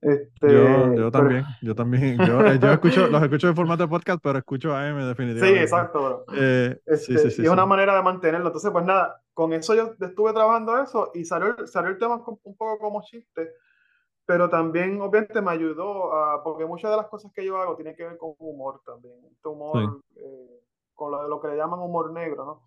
Este, Yo, yo pero- también, yo también. Yo, eh, yo escucho, los escucho en formato de podcast, pero escucho AM Sí, definitivamente. exacto, bro. Eh, sí, Este, sí, sí, y es una sí. manera de mantenerlo. Entonces, pues nada, con eso yo estuve trabajando eso y salió, el- salió el tema un poco como chiste, pero también obviamente me ayudó a, porque muchas de las cosas que yo hago tienen que ver con humor también. Este humor, eh, con lo, lo que le llaman humor negro, ¿no?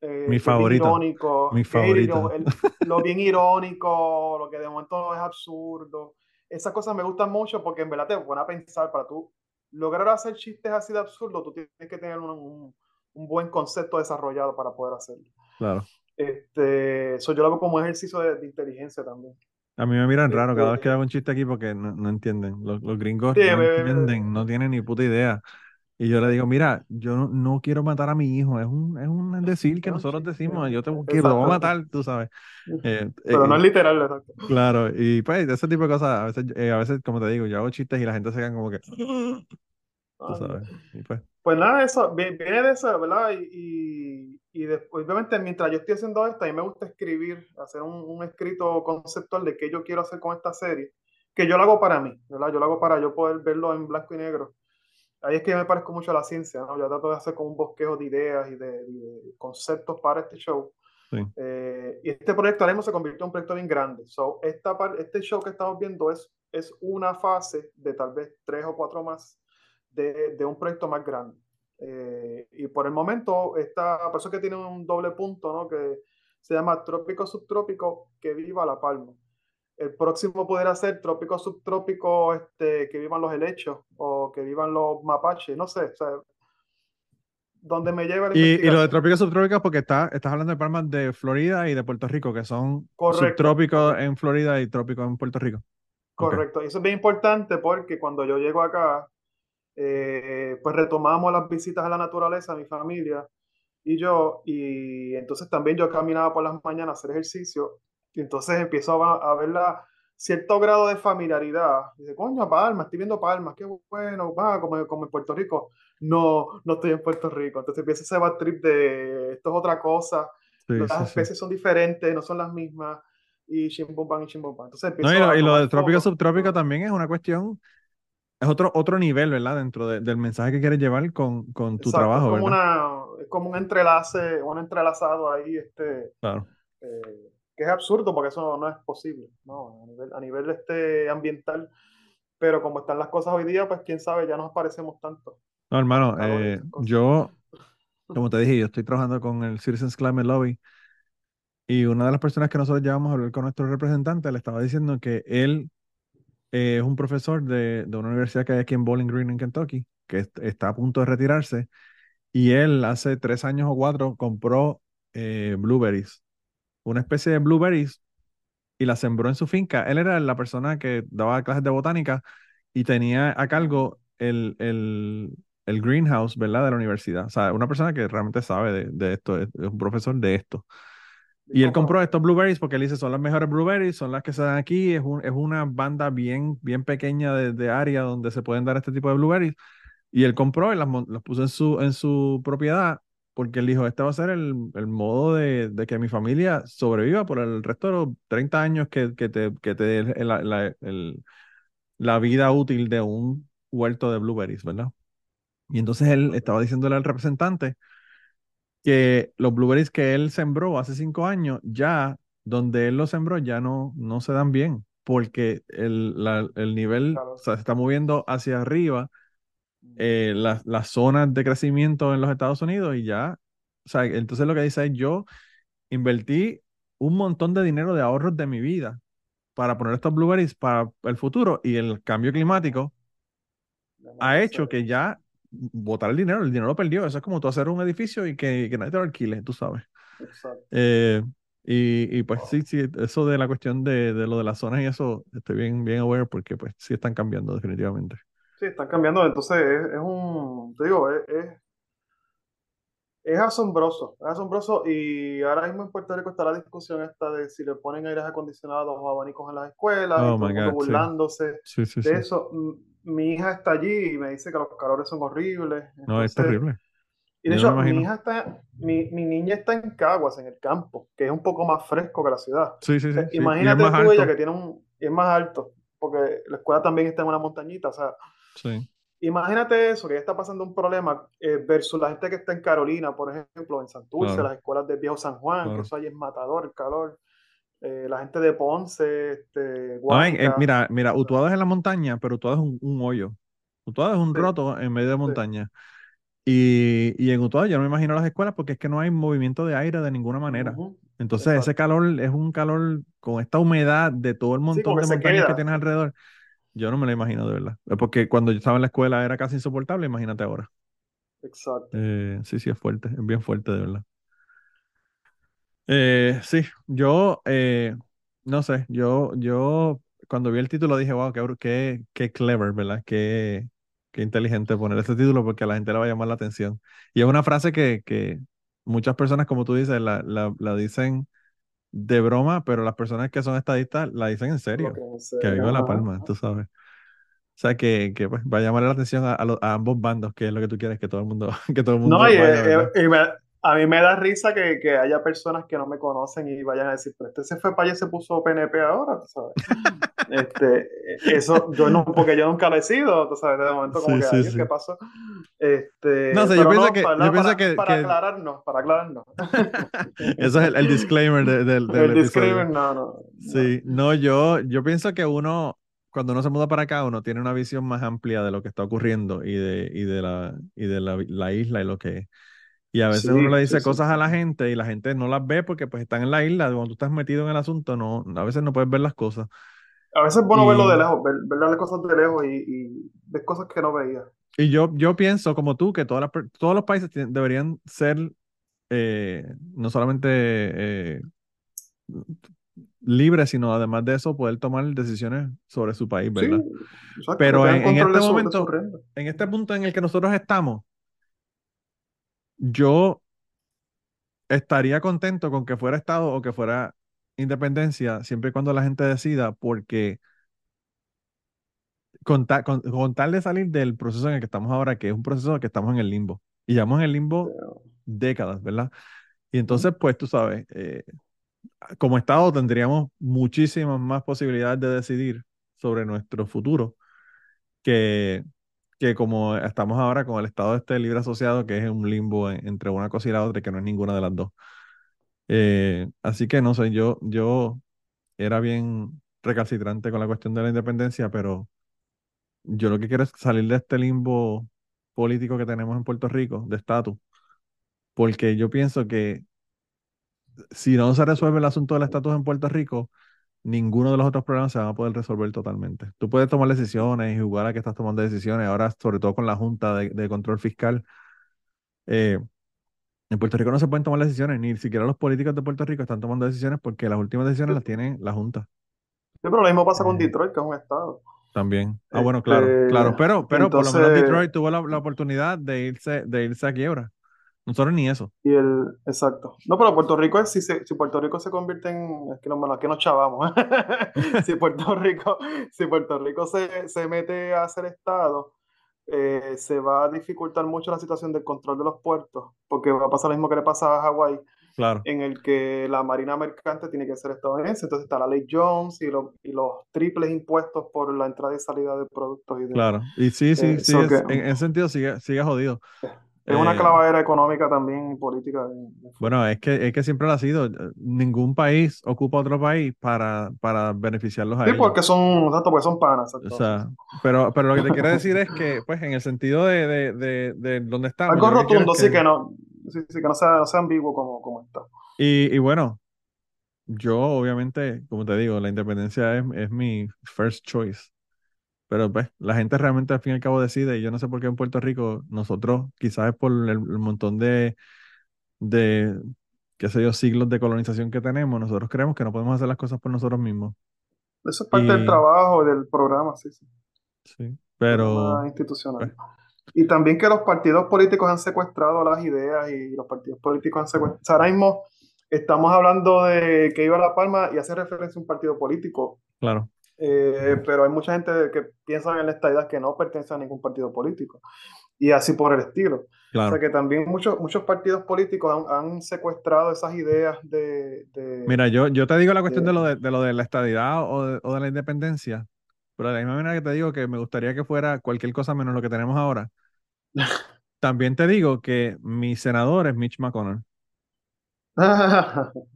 Eh, bien favorito, irónico, mi favorito. el- *laughs* lo bien irónico, lo que de momento es absurdo. Esas cosas me gustan mucho porque en verdad te pone a pensar para tú lograr hacer chistes así de absurdo, tú tienes que tener un, un- un buen concepto desarrollado para poder hacerlo. Claro. Este, eso yo lo hago como ejercicio de, de inteligencia también. A mí me miran raro cada vez Este- que hago un chiste aquí porque no, no entienden. Los, los gringos Sí, no me- entienden, no tienen ni puta idea. Y yo le digo, mira, yo no, no quiero matar a mi hijo, es un, es un *laughs* decir que nosotros decimos, yo te quiero, lo voy a matar, tú sabes. Eh, Pero eh, no es literal, exacto. Claro, y pues ese tipo de cosas, a veces, eh, a veces, como te digo, yo hago chistes y la gente se queda como que, *laughs* tú sabes. Y pues, Pues nada, eso vi- viene de eso, ¿verdad? Y, y, y después, obviamente, mientras yo estoy haciendo esto, a mí me gusta escribir, hacer un, un escrito conceptual de qué yo quiero hacer con esta serie, que yo lo hago para mí, ¿verdad? Yo lo hago para yo poder verlo en blanco y negro. Ahí es que yo me parezco mucho a la ciencia, ¿no? Yo trato de hacer como un bosquejo de ideas y de, de conceptos para este show. sí. Eh, y este proyecto ahora mismo se convirtió en un proyecto bien grande. So, esta, este show que estamos viendo es, es una fase de tal vez tres o cuatro más de, de un proyecto más grande. Eh, y por el momento, esta, es que tiene un doble punto, ¿no? Que se llama Trópico Subtrópico, que viva La Palma. El próximo pudiera ser Trópico Subtrópico, este, que vivan los helechos o que vivan los mapaches, no sé, o sea, donde me lleva la Y, y lo de trópicos subtrópicos, porque está, estás hablando de palmas de Florida y de Puerto Rico, que son Correcto, subtrópicos en Florida y trópicos en Puerto Rico. Correcto, y eso es bien importante porque cuando yo llego acá, eh, pues retomamos las visitas a la naturaleza, mi familia y yo, y entonces también yo caminaba por las mañanas a hacer ejercicio, y entonces empiezo a, a ver la, cierto grado de familiaridad. Dice, coño, Palma, estoy viendo Palma, qué bueno, va, como, como en Puerto Rico. No, no estoy en Puerto Rico. Entonces empieza ese bad trip de esto es otra cosa, Sí, las sí, sí. especies son diferentes, no son las mismas, y chimbomban y chimbomban. Entonces No, y lo, a y lo tomar del trópico fotos. subtrópico también es una cuestión, es otro, otro nivel, ¿verdad? Dentro de- del mensaje que quieres llevar con, con tu Exacto, trabajo, es como ¿verdad? una, es como un entrelace, un entrelazado ahí, este, Claro. eh, que es absurdo porque eso no, no es posible, ¿no? A nivel, a nivel este, ambiental. Pero como están las cosas hoy día, pues quién sabe, ya nos parecemos tanto. No, hermano, eh, yo, *laughs* como te dije, yo estoy trabajando con el Citizens Climate Lobby y una de las personas que nosotros llevamos a hablar con nuestro representante le estaba diciendo que él eh, es un profesor de, de una universidad que hay aquí en Bowling Green, en Kentucky, que est- está a punto de retirarse y él hace tres años o cuatro compró eh, blueberries, una especie de blueberries y la sembró en su finca. Él era la persona que daba clases de botánica y tenía a cargo el, el, el greenhouse, ¿verdad? De la universidad. O sea, una persona que realmente sabe de, de esto, es, es un profesor de esto. Y él compró estos blueberries porque él dice, son las mejores blueberries, son las que se dan aquí, es, un, es una banda bien, bien pequeña de, de área donde se pueden dar este tipo de blueberries. Y él compró y las, las puso en su, en su propiedad porque él dijo, este va a ser el, el modo de, de que mi familia sobreviva por el resto de los 30 años que, que te, que te dé la, la- la vida útil de un huerto de blueberries, ¿verdad? Y entonces él estaba diciéndole al representante que los blueberries que él sembró hace cinco años, ya donde él los sembró, ya no, no se dan bien, porque el, la- el nivel Claro. o sea, se está moviendo hacia arriba, eh, las, las zonas de crecimiento en los Estados Unidos y ya, o sea, entonces lo que dice es, yo invertí un montón de dinero de ahorros de mi vida para poner estos blueberries para el futuro y el cambio climático ha hecho que ya botar el dinero, el dinero lo perdió. Eso es como tú hacer un edificio y que, que nadie te lo alquile, tú sabes. Exacto. Eh, y, y pues sí, sí, eso de la cuestión de, de lo de las zonas y eso, estoy bien, bien aware porque pues sí están cambiando definitivamente. Sí, están cambiando, entonces es, es un, te digo, es, es, es asombroso, es asombroso y ahora mismo en Puerto Rico está la discusión esta de si le ponen aires acondicionados o abanicos en las escuelas y Oh todo el mundo God, sí. burlándose Sí, sí, de sí. eso. Mi hija está allí y me dice que los calores son horribles, No, es entonces terrible. Y de Yo hecho, mi hija está, mi, mi niña está en Caguas, en el campo, que es un poco más fresco que la ciudad. Sí, sí, sí. sí. Imagínate más tú ella que tiene un, es más alto, porque la escuela también está en una montañita, o sea, Sí, imagínate eso, que ya está pasando un problema eh, versus la gente que está en Carolina, por ejemplo, en Santurce, Claro. las escuelas de Viejo San Juan, Claro. que eso ahí es matador, el calor. Eh, la gente de Ponce, este, No, en- en- Guánica, mira, mira, Utuado es en la montaña, pero Utuado es un, un hoyo. Utuado es un Sí. roto en medio de montaña. Y, y en Utuado yo no me imagino las escuelas porque es que no hay movimiento de aire de ninguna manera. Entonces ese calor es un calor con esta humedad de todo el montón de montañas que tienes alrededor. Yo no me lo imagino de verdad. Porque cuando yo estaba en la escuela era casi insoportable, imagínate ahora. Exacto. Eh, sí, sí, es fuerte, es bien fuerte de verdad. Eh, sí, yo, eh, no sé, yo, yo cuando vi el título dije, wow, qué, qué, qué clever, ¿verdad? Qué, qué inteligente poner ese título porque a la gente le va a llamar la atención. Y es una frase que, que muchas personas, como tú dices, la, la, la dicen de broma, pero las personas que son estadistas la dicen en serio, que que viva La. Palma, tú sabes. O sea, que, que pues, va a llamar la atención a, a los- a ambos bandos, que es lo que tú quieres, que todo el mundo, *laughs* que todo el mundo No, y, vaya, eh, eh, y me- a mí me da risa que, que haya personas que no me conocen y vayan a decir, pero este se fue para allá y se puso PNP ahora, tú sabes. *laughs* Este, eso, yo no, porque yo nunca lo he sido, tú sabes, de momento como Sí, que, sí, sí. ¿qué pasó? Este, No sé, yo pienso no, que- para, yo pienso para- que- para que- aclararnos, para aclararnos. *laughs* Eso es el, el disclaimer de- del, del El episodio. disclaimer, no, no. no. Sí, no, yo, yo pienso que uno, cuando uno se muda para acá, uno tiene una visión más amplia de lo que está ocurriendo y de, y de la, y de la, la isla y lo que. Y a veces Sí, uno le dice sí, sí. cosas a la gente y la gente no las ve porque pues están en la isla. Cuando tú estás metido en el asunto, no, a veces no puedes ver las cosas. A veces es bueno verlo Y- de lejos, ver, ver las cosas de lejos y, y ver cosas que no veía. Y yo, yo pienso, como tú, que todas las todos los países deberían ser eh, no solamente eh, libres, sino además de eso, poder tomar decisiones sobre su país, Sí, ¿verdad? exacto, Pero en- en este momento-. En este punto en el que nosotros estamos, yo estaría contento con que fuera Estado o que fuera independencia, siempre y cuando la gente decida, porque con, ta- con- con tal de salir del proceso en el que estamos ahora, que es un proceso que estamos en el limbo, y llevamos en el limbo décadas, ¿verdad? Y entonces, pues tú sabes, eh, como Estado tendríamos muchísimas más posibilidades de decidir sobre nuestro futuro que, que como estamos ahora con el Estado este libre asociado, que es un limbo en- entre una cosa y la otra, que no es ninguna de las dos. Eh, así que no sé, yo, yo era bien recalcitrante con la cuestión de la independencia, pero yo lo que quiero es salir de este limbo político que tenemos en Puerto Rico, de estatus, porque yo pienso que si no se resuelve el asunto del estatus en Puerto Rico, ninguno de los otros problemas se van a poder resolver totalmente. Tú puedes tomar decisiones y jugar a que estás tomando decisiones, ahora sobre todo con la Junta de, de Control Fiscal. eh, en Puerto Rico no se pueden tomar decisiones, ni siquiera los políticos de Puerto Rico están tomando decisiones porque las últimas decisiones las tiene la Junta Sí, pero lo mismo pasa con Eh, Detroit, que es un estado. también. Ah, bueno, claro, Este, claro, pero, pero por lo menos Detroit tuvo la, la oportunidad de irse, de irse a quiebra. Nosotros ni eso. Y el, exacto. No, pero Puerto Rico es, si, se- si Puerto Rico se convierte en, es que no, bueno, aquí nos chavamos. *laughs* si Puerto Rico, si Puerto Rico se, se mete a ser Estado, eh, se va a dificultar mucho la situación del control de los puertos, porque va a pasar lo mismo que le pasa a Hawái, Claro, en el que la marina mercante tiene que ser estadounidense, entonces está la ley Jones y, lo- y los triples impuestos por la entrada y salida de productos y de, claro. Y sí, sí, Eh, sí, so es- que- en ese sentido sigue, sigue jodido. Es una Eh, clavadera económica también y política. Bueno, es que, es que siempre lo ha sido. Ningún país ocupa otro país para, para beneficiarlos a Sí, ellos. porque son, exacto, porque son panas. O sea, pero, pero lo que te quiero decir es que, pues, en el sentido de, de, de, de donde estamos. Algo que rotundo, es sí, que no, sí, sí, que no sea, sea ambiguo como, como está. Y, y bueno, yo obviamente, como te digo, la independencia es, es mi first choice. Pero pues, la gente realmente al fin y al cabo decide, y yo no sé por qué en Puerto Rico, nosotros, quizás es por el, el montón de, de, qué sé yo, siglos de colonización que tenemos, nosotros creemos que no podemos hacer las cosas por nosotros mismos. Eso es parte Y- del trabajo, del programa, sí, sí. Sí. Pero, programa institucional. Y también que los partidos políticos han secuestrado las ideas y los partidos políticos han secuestrado. O sea, ahora mismo estamos hablando de que iba a La Palma y hace referencia a un partido político. claro, Eh, pero hay mucha gente que piensa en la estadidad que no pertenece a ningún partido político. Y así por el estilo. O sea que también muchos, muchos partidos políticos han, secuestrado esas ideas de, Mira, yo, yo te digo la cuestión de, lo, de, lo de la estadidad o de, o de la independencia, pero de la misma manera que te digo que me gustaría que fuera cualquier cosa menos lo que tenemos ahora. *laughs* También te digo que mi senador es Mitch McConnell. *laughs*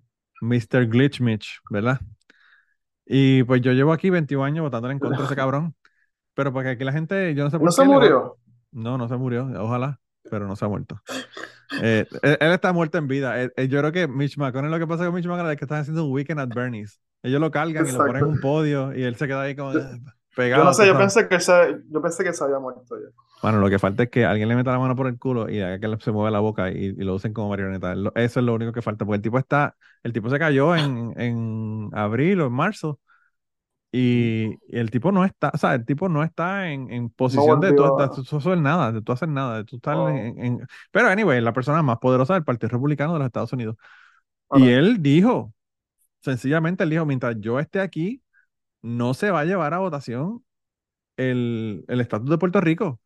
Mr. Glitch Mitch, ¿verdad? Y pues yo llevo aquí 21 años votándole en contra de ese cabrón. Pero porque aquí la gente, yo no sé por ¿No se murió? No, no se murió, ojalá, pero no se ha muerto. Eh, él, está muerto en vida. Eh, eh, yo creo que Mitch McConnell, lo que pasa con Mitch McConnell es que están haciendo un weekend at Bernie's. Ellos lo cargan y lo ponen en un podio y él se queda ahí como pegado. Yo no sé, yo pensé, que se, yo pensé que se había muerto ya. Bueno, lo que falta es que alguien le meta la mano por el culo y haga que se mueva la boca y, lo usen como marioneta. Eso es lo único que falta, porque el tipo está, el tipo se cayó en, en abril o en marzo y, el tipo no está, o sea, el tipo no está en, en posición de tú, hacer nada, de tú hacer nada, de tú estar en, Pero, anyway, la persona más poderosa del Partido Republicano de los Estados Unidos. Y él dijo, sencillamente, él dijo, mientras yo esté aquí, no se va a llevar a votación el, el estatus de Puerto Rico.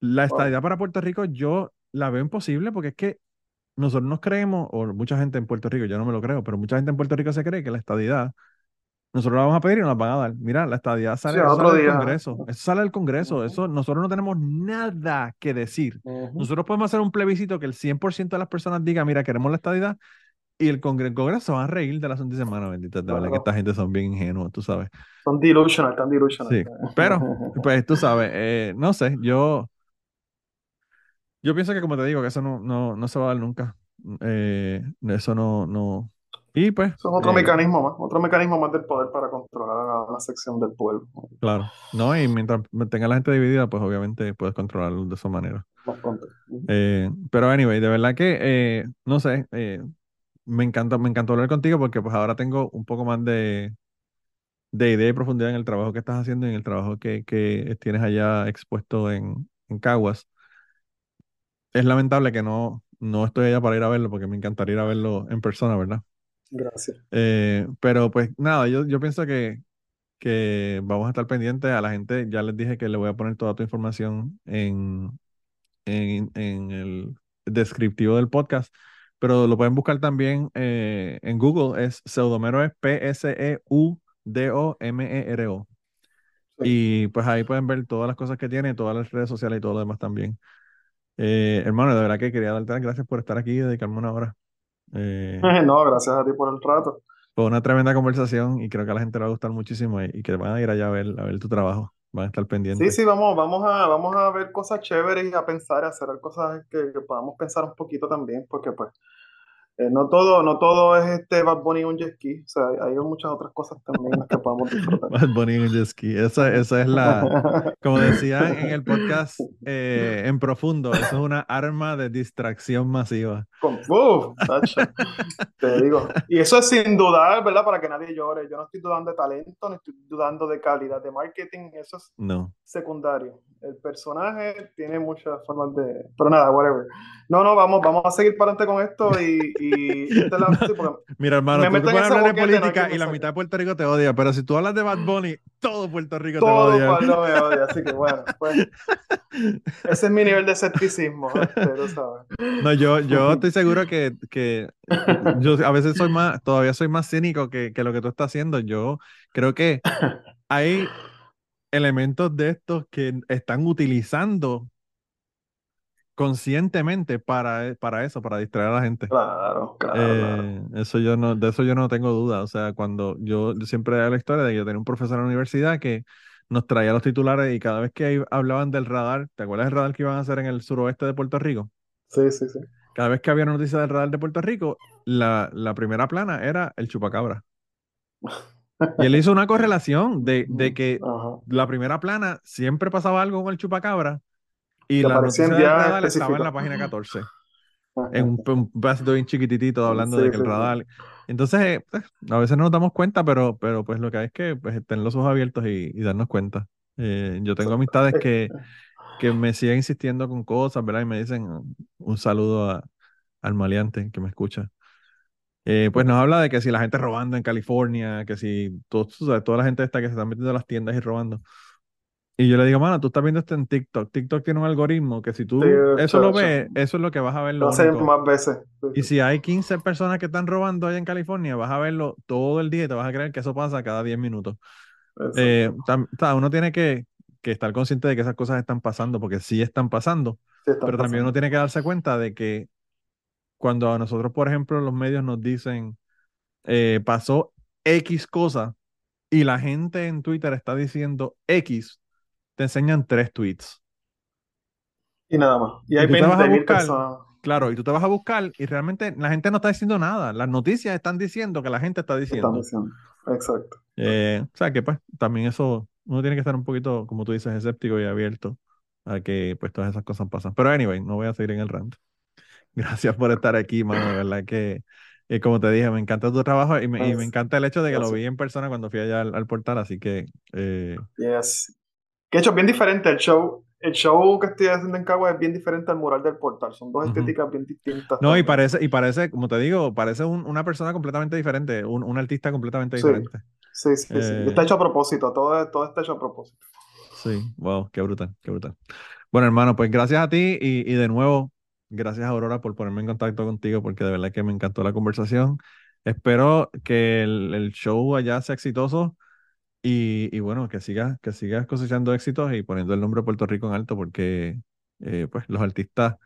La estadía para Puerto Rico yo la veo imposible porque es que nosotros nos creemos, o mucha gente en Puerto Rico, yo no me lo creo, pero mucha gente en Puerto Rico se cree que la estadidad nosotros la vamos a pedir y nos la van a dar. Mira, la estadía sale, del Congreso. Eso sale del Congreso. Eso, nosotros no tenemos nada que decir. Nosotros podemos hacer un plebiscito que el 100% de las personas diga, mira, queremos la estadidad. Y el, Congreso va a reír de la de semana, bendita. De que esta gente son bien ingenuos, tú sabes. Son delusional, están delusional. Sí, pero, *laughs* pues tú sabes, eh, no sé, yo... Yo pienso que, como te digo, que eso no, no, no se va a dar nunca. Eh, eso no, no, y pues. Eso es otro eh, mecanismo más, otro mecanismo más del poder para controlar a una sección del pueblo. Claro, no, y mientras tenga la gente dividida, pues obviamente puedes controlarlo de esa manera. Eh, pero anyway, de verdad que, no sé, me encanta, me encantó hablar contigo porque pues ahora tengo un poco más de, de idea y profundidad en el trabajo que estás haciendo y en el trabajo que, que tienes allá expuesto en, en Caguas. Es lamentable que no, no estoy allá para ir a verlo porque me encantaría ir a verlo en persona, ¿verdad? Gracias. Eh, pero pues nada, yo, yo pienso que, que vamos a estar pendientes a la gente. Ya les dije que le voy a poner toda tu información en, en, en el descriptivo del podcast, pero lo pueden buscar también eh, en Google. Es Pseudomero, es P-S-E-U-D-O-M-E-R-O. Y pues ahí pueden ver todas las cosas que tiene, todas las redes sociales y todo lo demás también. Eh, hermano, de verdad que quería darte las gracias por estar aquí y dedicarme una hora. Eh, *laughs* no, gracias a ti por el rato. Fue una tremenda conversación y creo que a la gente le va a gustar muchísimo y, que van a ir allá a ver, a ver tu trabajo. Van a estar pendientes. Sí, sí, vamos, vamos, a, vamos a ver cosas chéveres y a pensar, a hacer cosas que, que podamos pensar un poquito también, porque pues eh, no todo, no todo es este Bad Bunny y un jet ski, o sea, hay, muchas otras cosas también las que podemos disfrutar. *laughs* Bad Bunny y un jet ski, esa, esa es la, *laughs* como decía en el podcast eh, en profundo, eso es una arma de distracción masiva. Con, uf, te digo, y eso es sin dudar, ¿verdad? Para que nadie llore, yo no estoy dudando de talento, no estoy dudando de calidad de marketing, eso es no. secundario. El personaje tiene muchas formas de, pero nada, whatever. No, no, vamos, vamos a seguir para adelante con esto y *laughs* Mira, hermano, tú puedes hablar de política y la mitad de Puerto Rico te odia, pero si tú hablas de Bad *laughs* Bunny, todo Puerto Rico te odia. Todo Puerto me odia, así que bueno, *laughs* pues ese es mi nivel de escepticismo, No, yo, yo estoy seguro que, que yo a veces soy más, todavía soy más cínico que, que lo que tú estás haciendo. Yo creo que hay elementos de estos que están utilizando conscientemente para, para eso, para distraer a la gente. Claro, claro, eh, Eso yo no, de eso yo no tengo duda. O sea, cuando yo, siempre he la historia de que yo tenía un profesor en la universidad que nos traía los titulares y cada vez que hablaban del radar, ¿te acuerdas del radar que iban a hacer en el suroeste de Puerto Rico? Sí, sí, sí. Cada vez que había noticia del radar de Puerto Rico, la, la primera plana era el chupacabra. Y él hizo una *laughs* correlación de, de que la primera plana siempre pasaba algo con el chupacabra y la noticia del radar estaba en la página 14. En un, un pedacito bien chiquititito hablando de que el radar. Entonces, eh, a veces no nos damos cuenta, pero, pero pues lo que hay es que pues, tener los ojos abiertos y, darnos cuenta. Eh, yo tengo amistades que, que me siguen insistiendo con cosas, ¿verdad? Y me dicen un saludo a, al maleante que me escucha. Eh, pues nos habla de que si la gente robando en California, que si todo, tú sabes, toda la gente está que se están metiendo a las tiendas y robando. Y yo le digo, mano, tú estás viendo esto en TikTok. TikTok tiene un algoritmo que si tú Sí, eso lo ves, eso es lo que vas a ver. Lo más veces. Sí, Y sí. si hay 15 personas que están robando allá en California, vas a verlo todo el día y te vas a creer que eso pasa cada 10 minutos. Eh, tam- o sea, uno tiene que, que estar consciente de que esas cosas están pasando, porque sí están pasando, están pero también pasando. uno tiene que darse cuenta de que cuando a nosotros, por ejemplo, los medios nos dicen, eh, pasó X cosa y la gente en Twitter está diciendo X, te enseñan tres tweets. Y nada más. Y Y hay tú te vas a 20 mil buscar, personas. claro, y tú te vas a buscar y realmente la gente no está diciendo nada. Las noticias están diciendo que la gente está que están diciendo. diciendo. Exacto. Eh, o sea que pues también eso, uno tiene que estar un poquito, como tú dices, escéptico y abierto a que pues todas esas cosas pasan. Pero anyway, no voy a seguir en el rant. *laughs* Gracias por estar aquí, mano, de verdad que, eh, como te dije, me encanta tu trabajo y me, y me encanta el hecho de que lo gracias. vi en persona cuando fui allá al, al portal, así que eh, Yes. Que hecho, bien diferente el show. El show que estoy haciendo en Cagua es bien diferente al mural del portal. Son dos Ujú. estéticas bien distintas no, y también. parece, y parece, como te digo, parece un- una persona completamente diferente, un, un artista completamente Sí, diferente. sí, sí, sí. Eh, Está hecho a propósito. Todo, todo está hecho a propósito. Sí, wow, qué brutal, qué brutal. Bueno, hermano, pues gracias a ti y, y de nuevo, gracias Aurora por ponerme en contacto contigo porque de verdad que me encantó la conversación. Espero que el, el show allá sea exitoso y, y bueno, que sigas, que sigas cosechando éxitos y poniendo el nombre de Puerto Rico en alto porque eh, pues los artistas,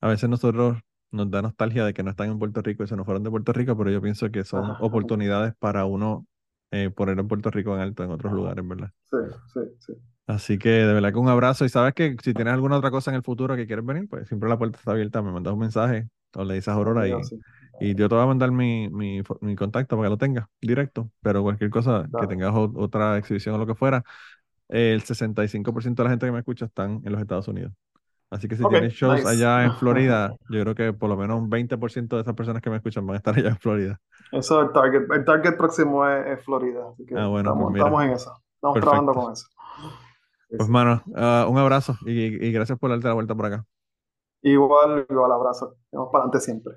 a veces nosotros nos da nostalgia de que no están en Puerto Rico y se nos fueron de Puerto Rico, pero yo pienso que son Ajá. oportunidades para uno eh, poner en Puerto Rico en alto en otros lugares, ¿verdad? Sí, sí, sí. Así que de verdad que un abrazo y sabes que si tienes alguna otra cosa en el futuro que quieres venir, pues siempre la puerta está abierta, me mandas un mensaje o le dices a Aurora y, sí. Y yo te voy a mandar mi, mi, mi contacto para que lo tengas directo, pero cualquier cosa que tengas o- otra exhibición o lo que fuera, el 65% de la gente que me escucha están en los Estados Unidos. Así que si tienes shows nice. allá en Florida, *laughs* yo creo que por lo menos un 20% de esas personas que me escuchan van a estar allá en Florida. Eso es el target. El target próximo es, es Florida. Así que Ah, bueno, estamos, pues estamos en eso. Estamos trabajando con eso. Pues mano, ah, un abrazo y, y gracias por darte la vuelta por acá. Igual, igual abrazo. Vamos para adelante siempre.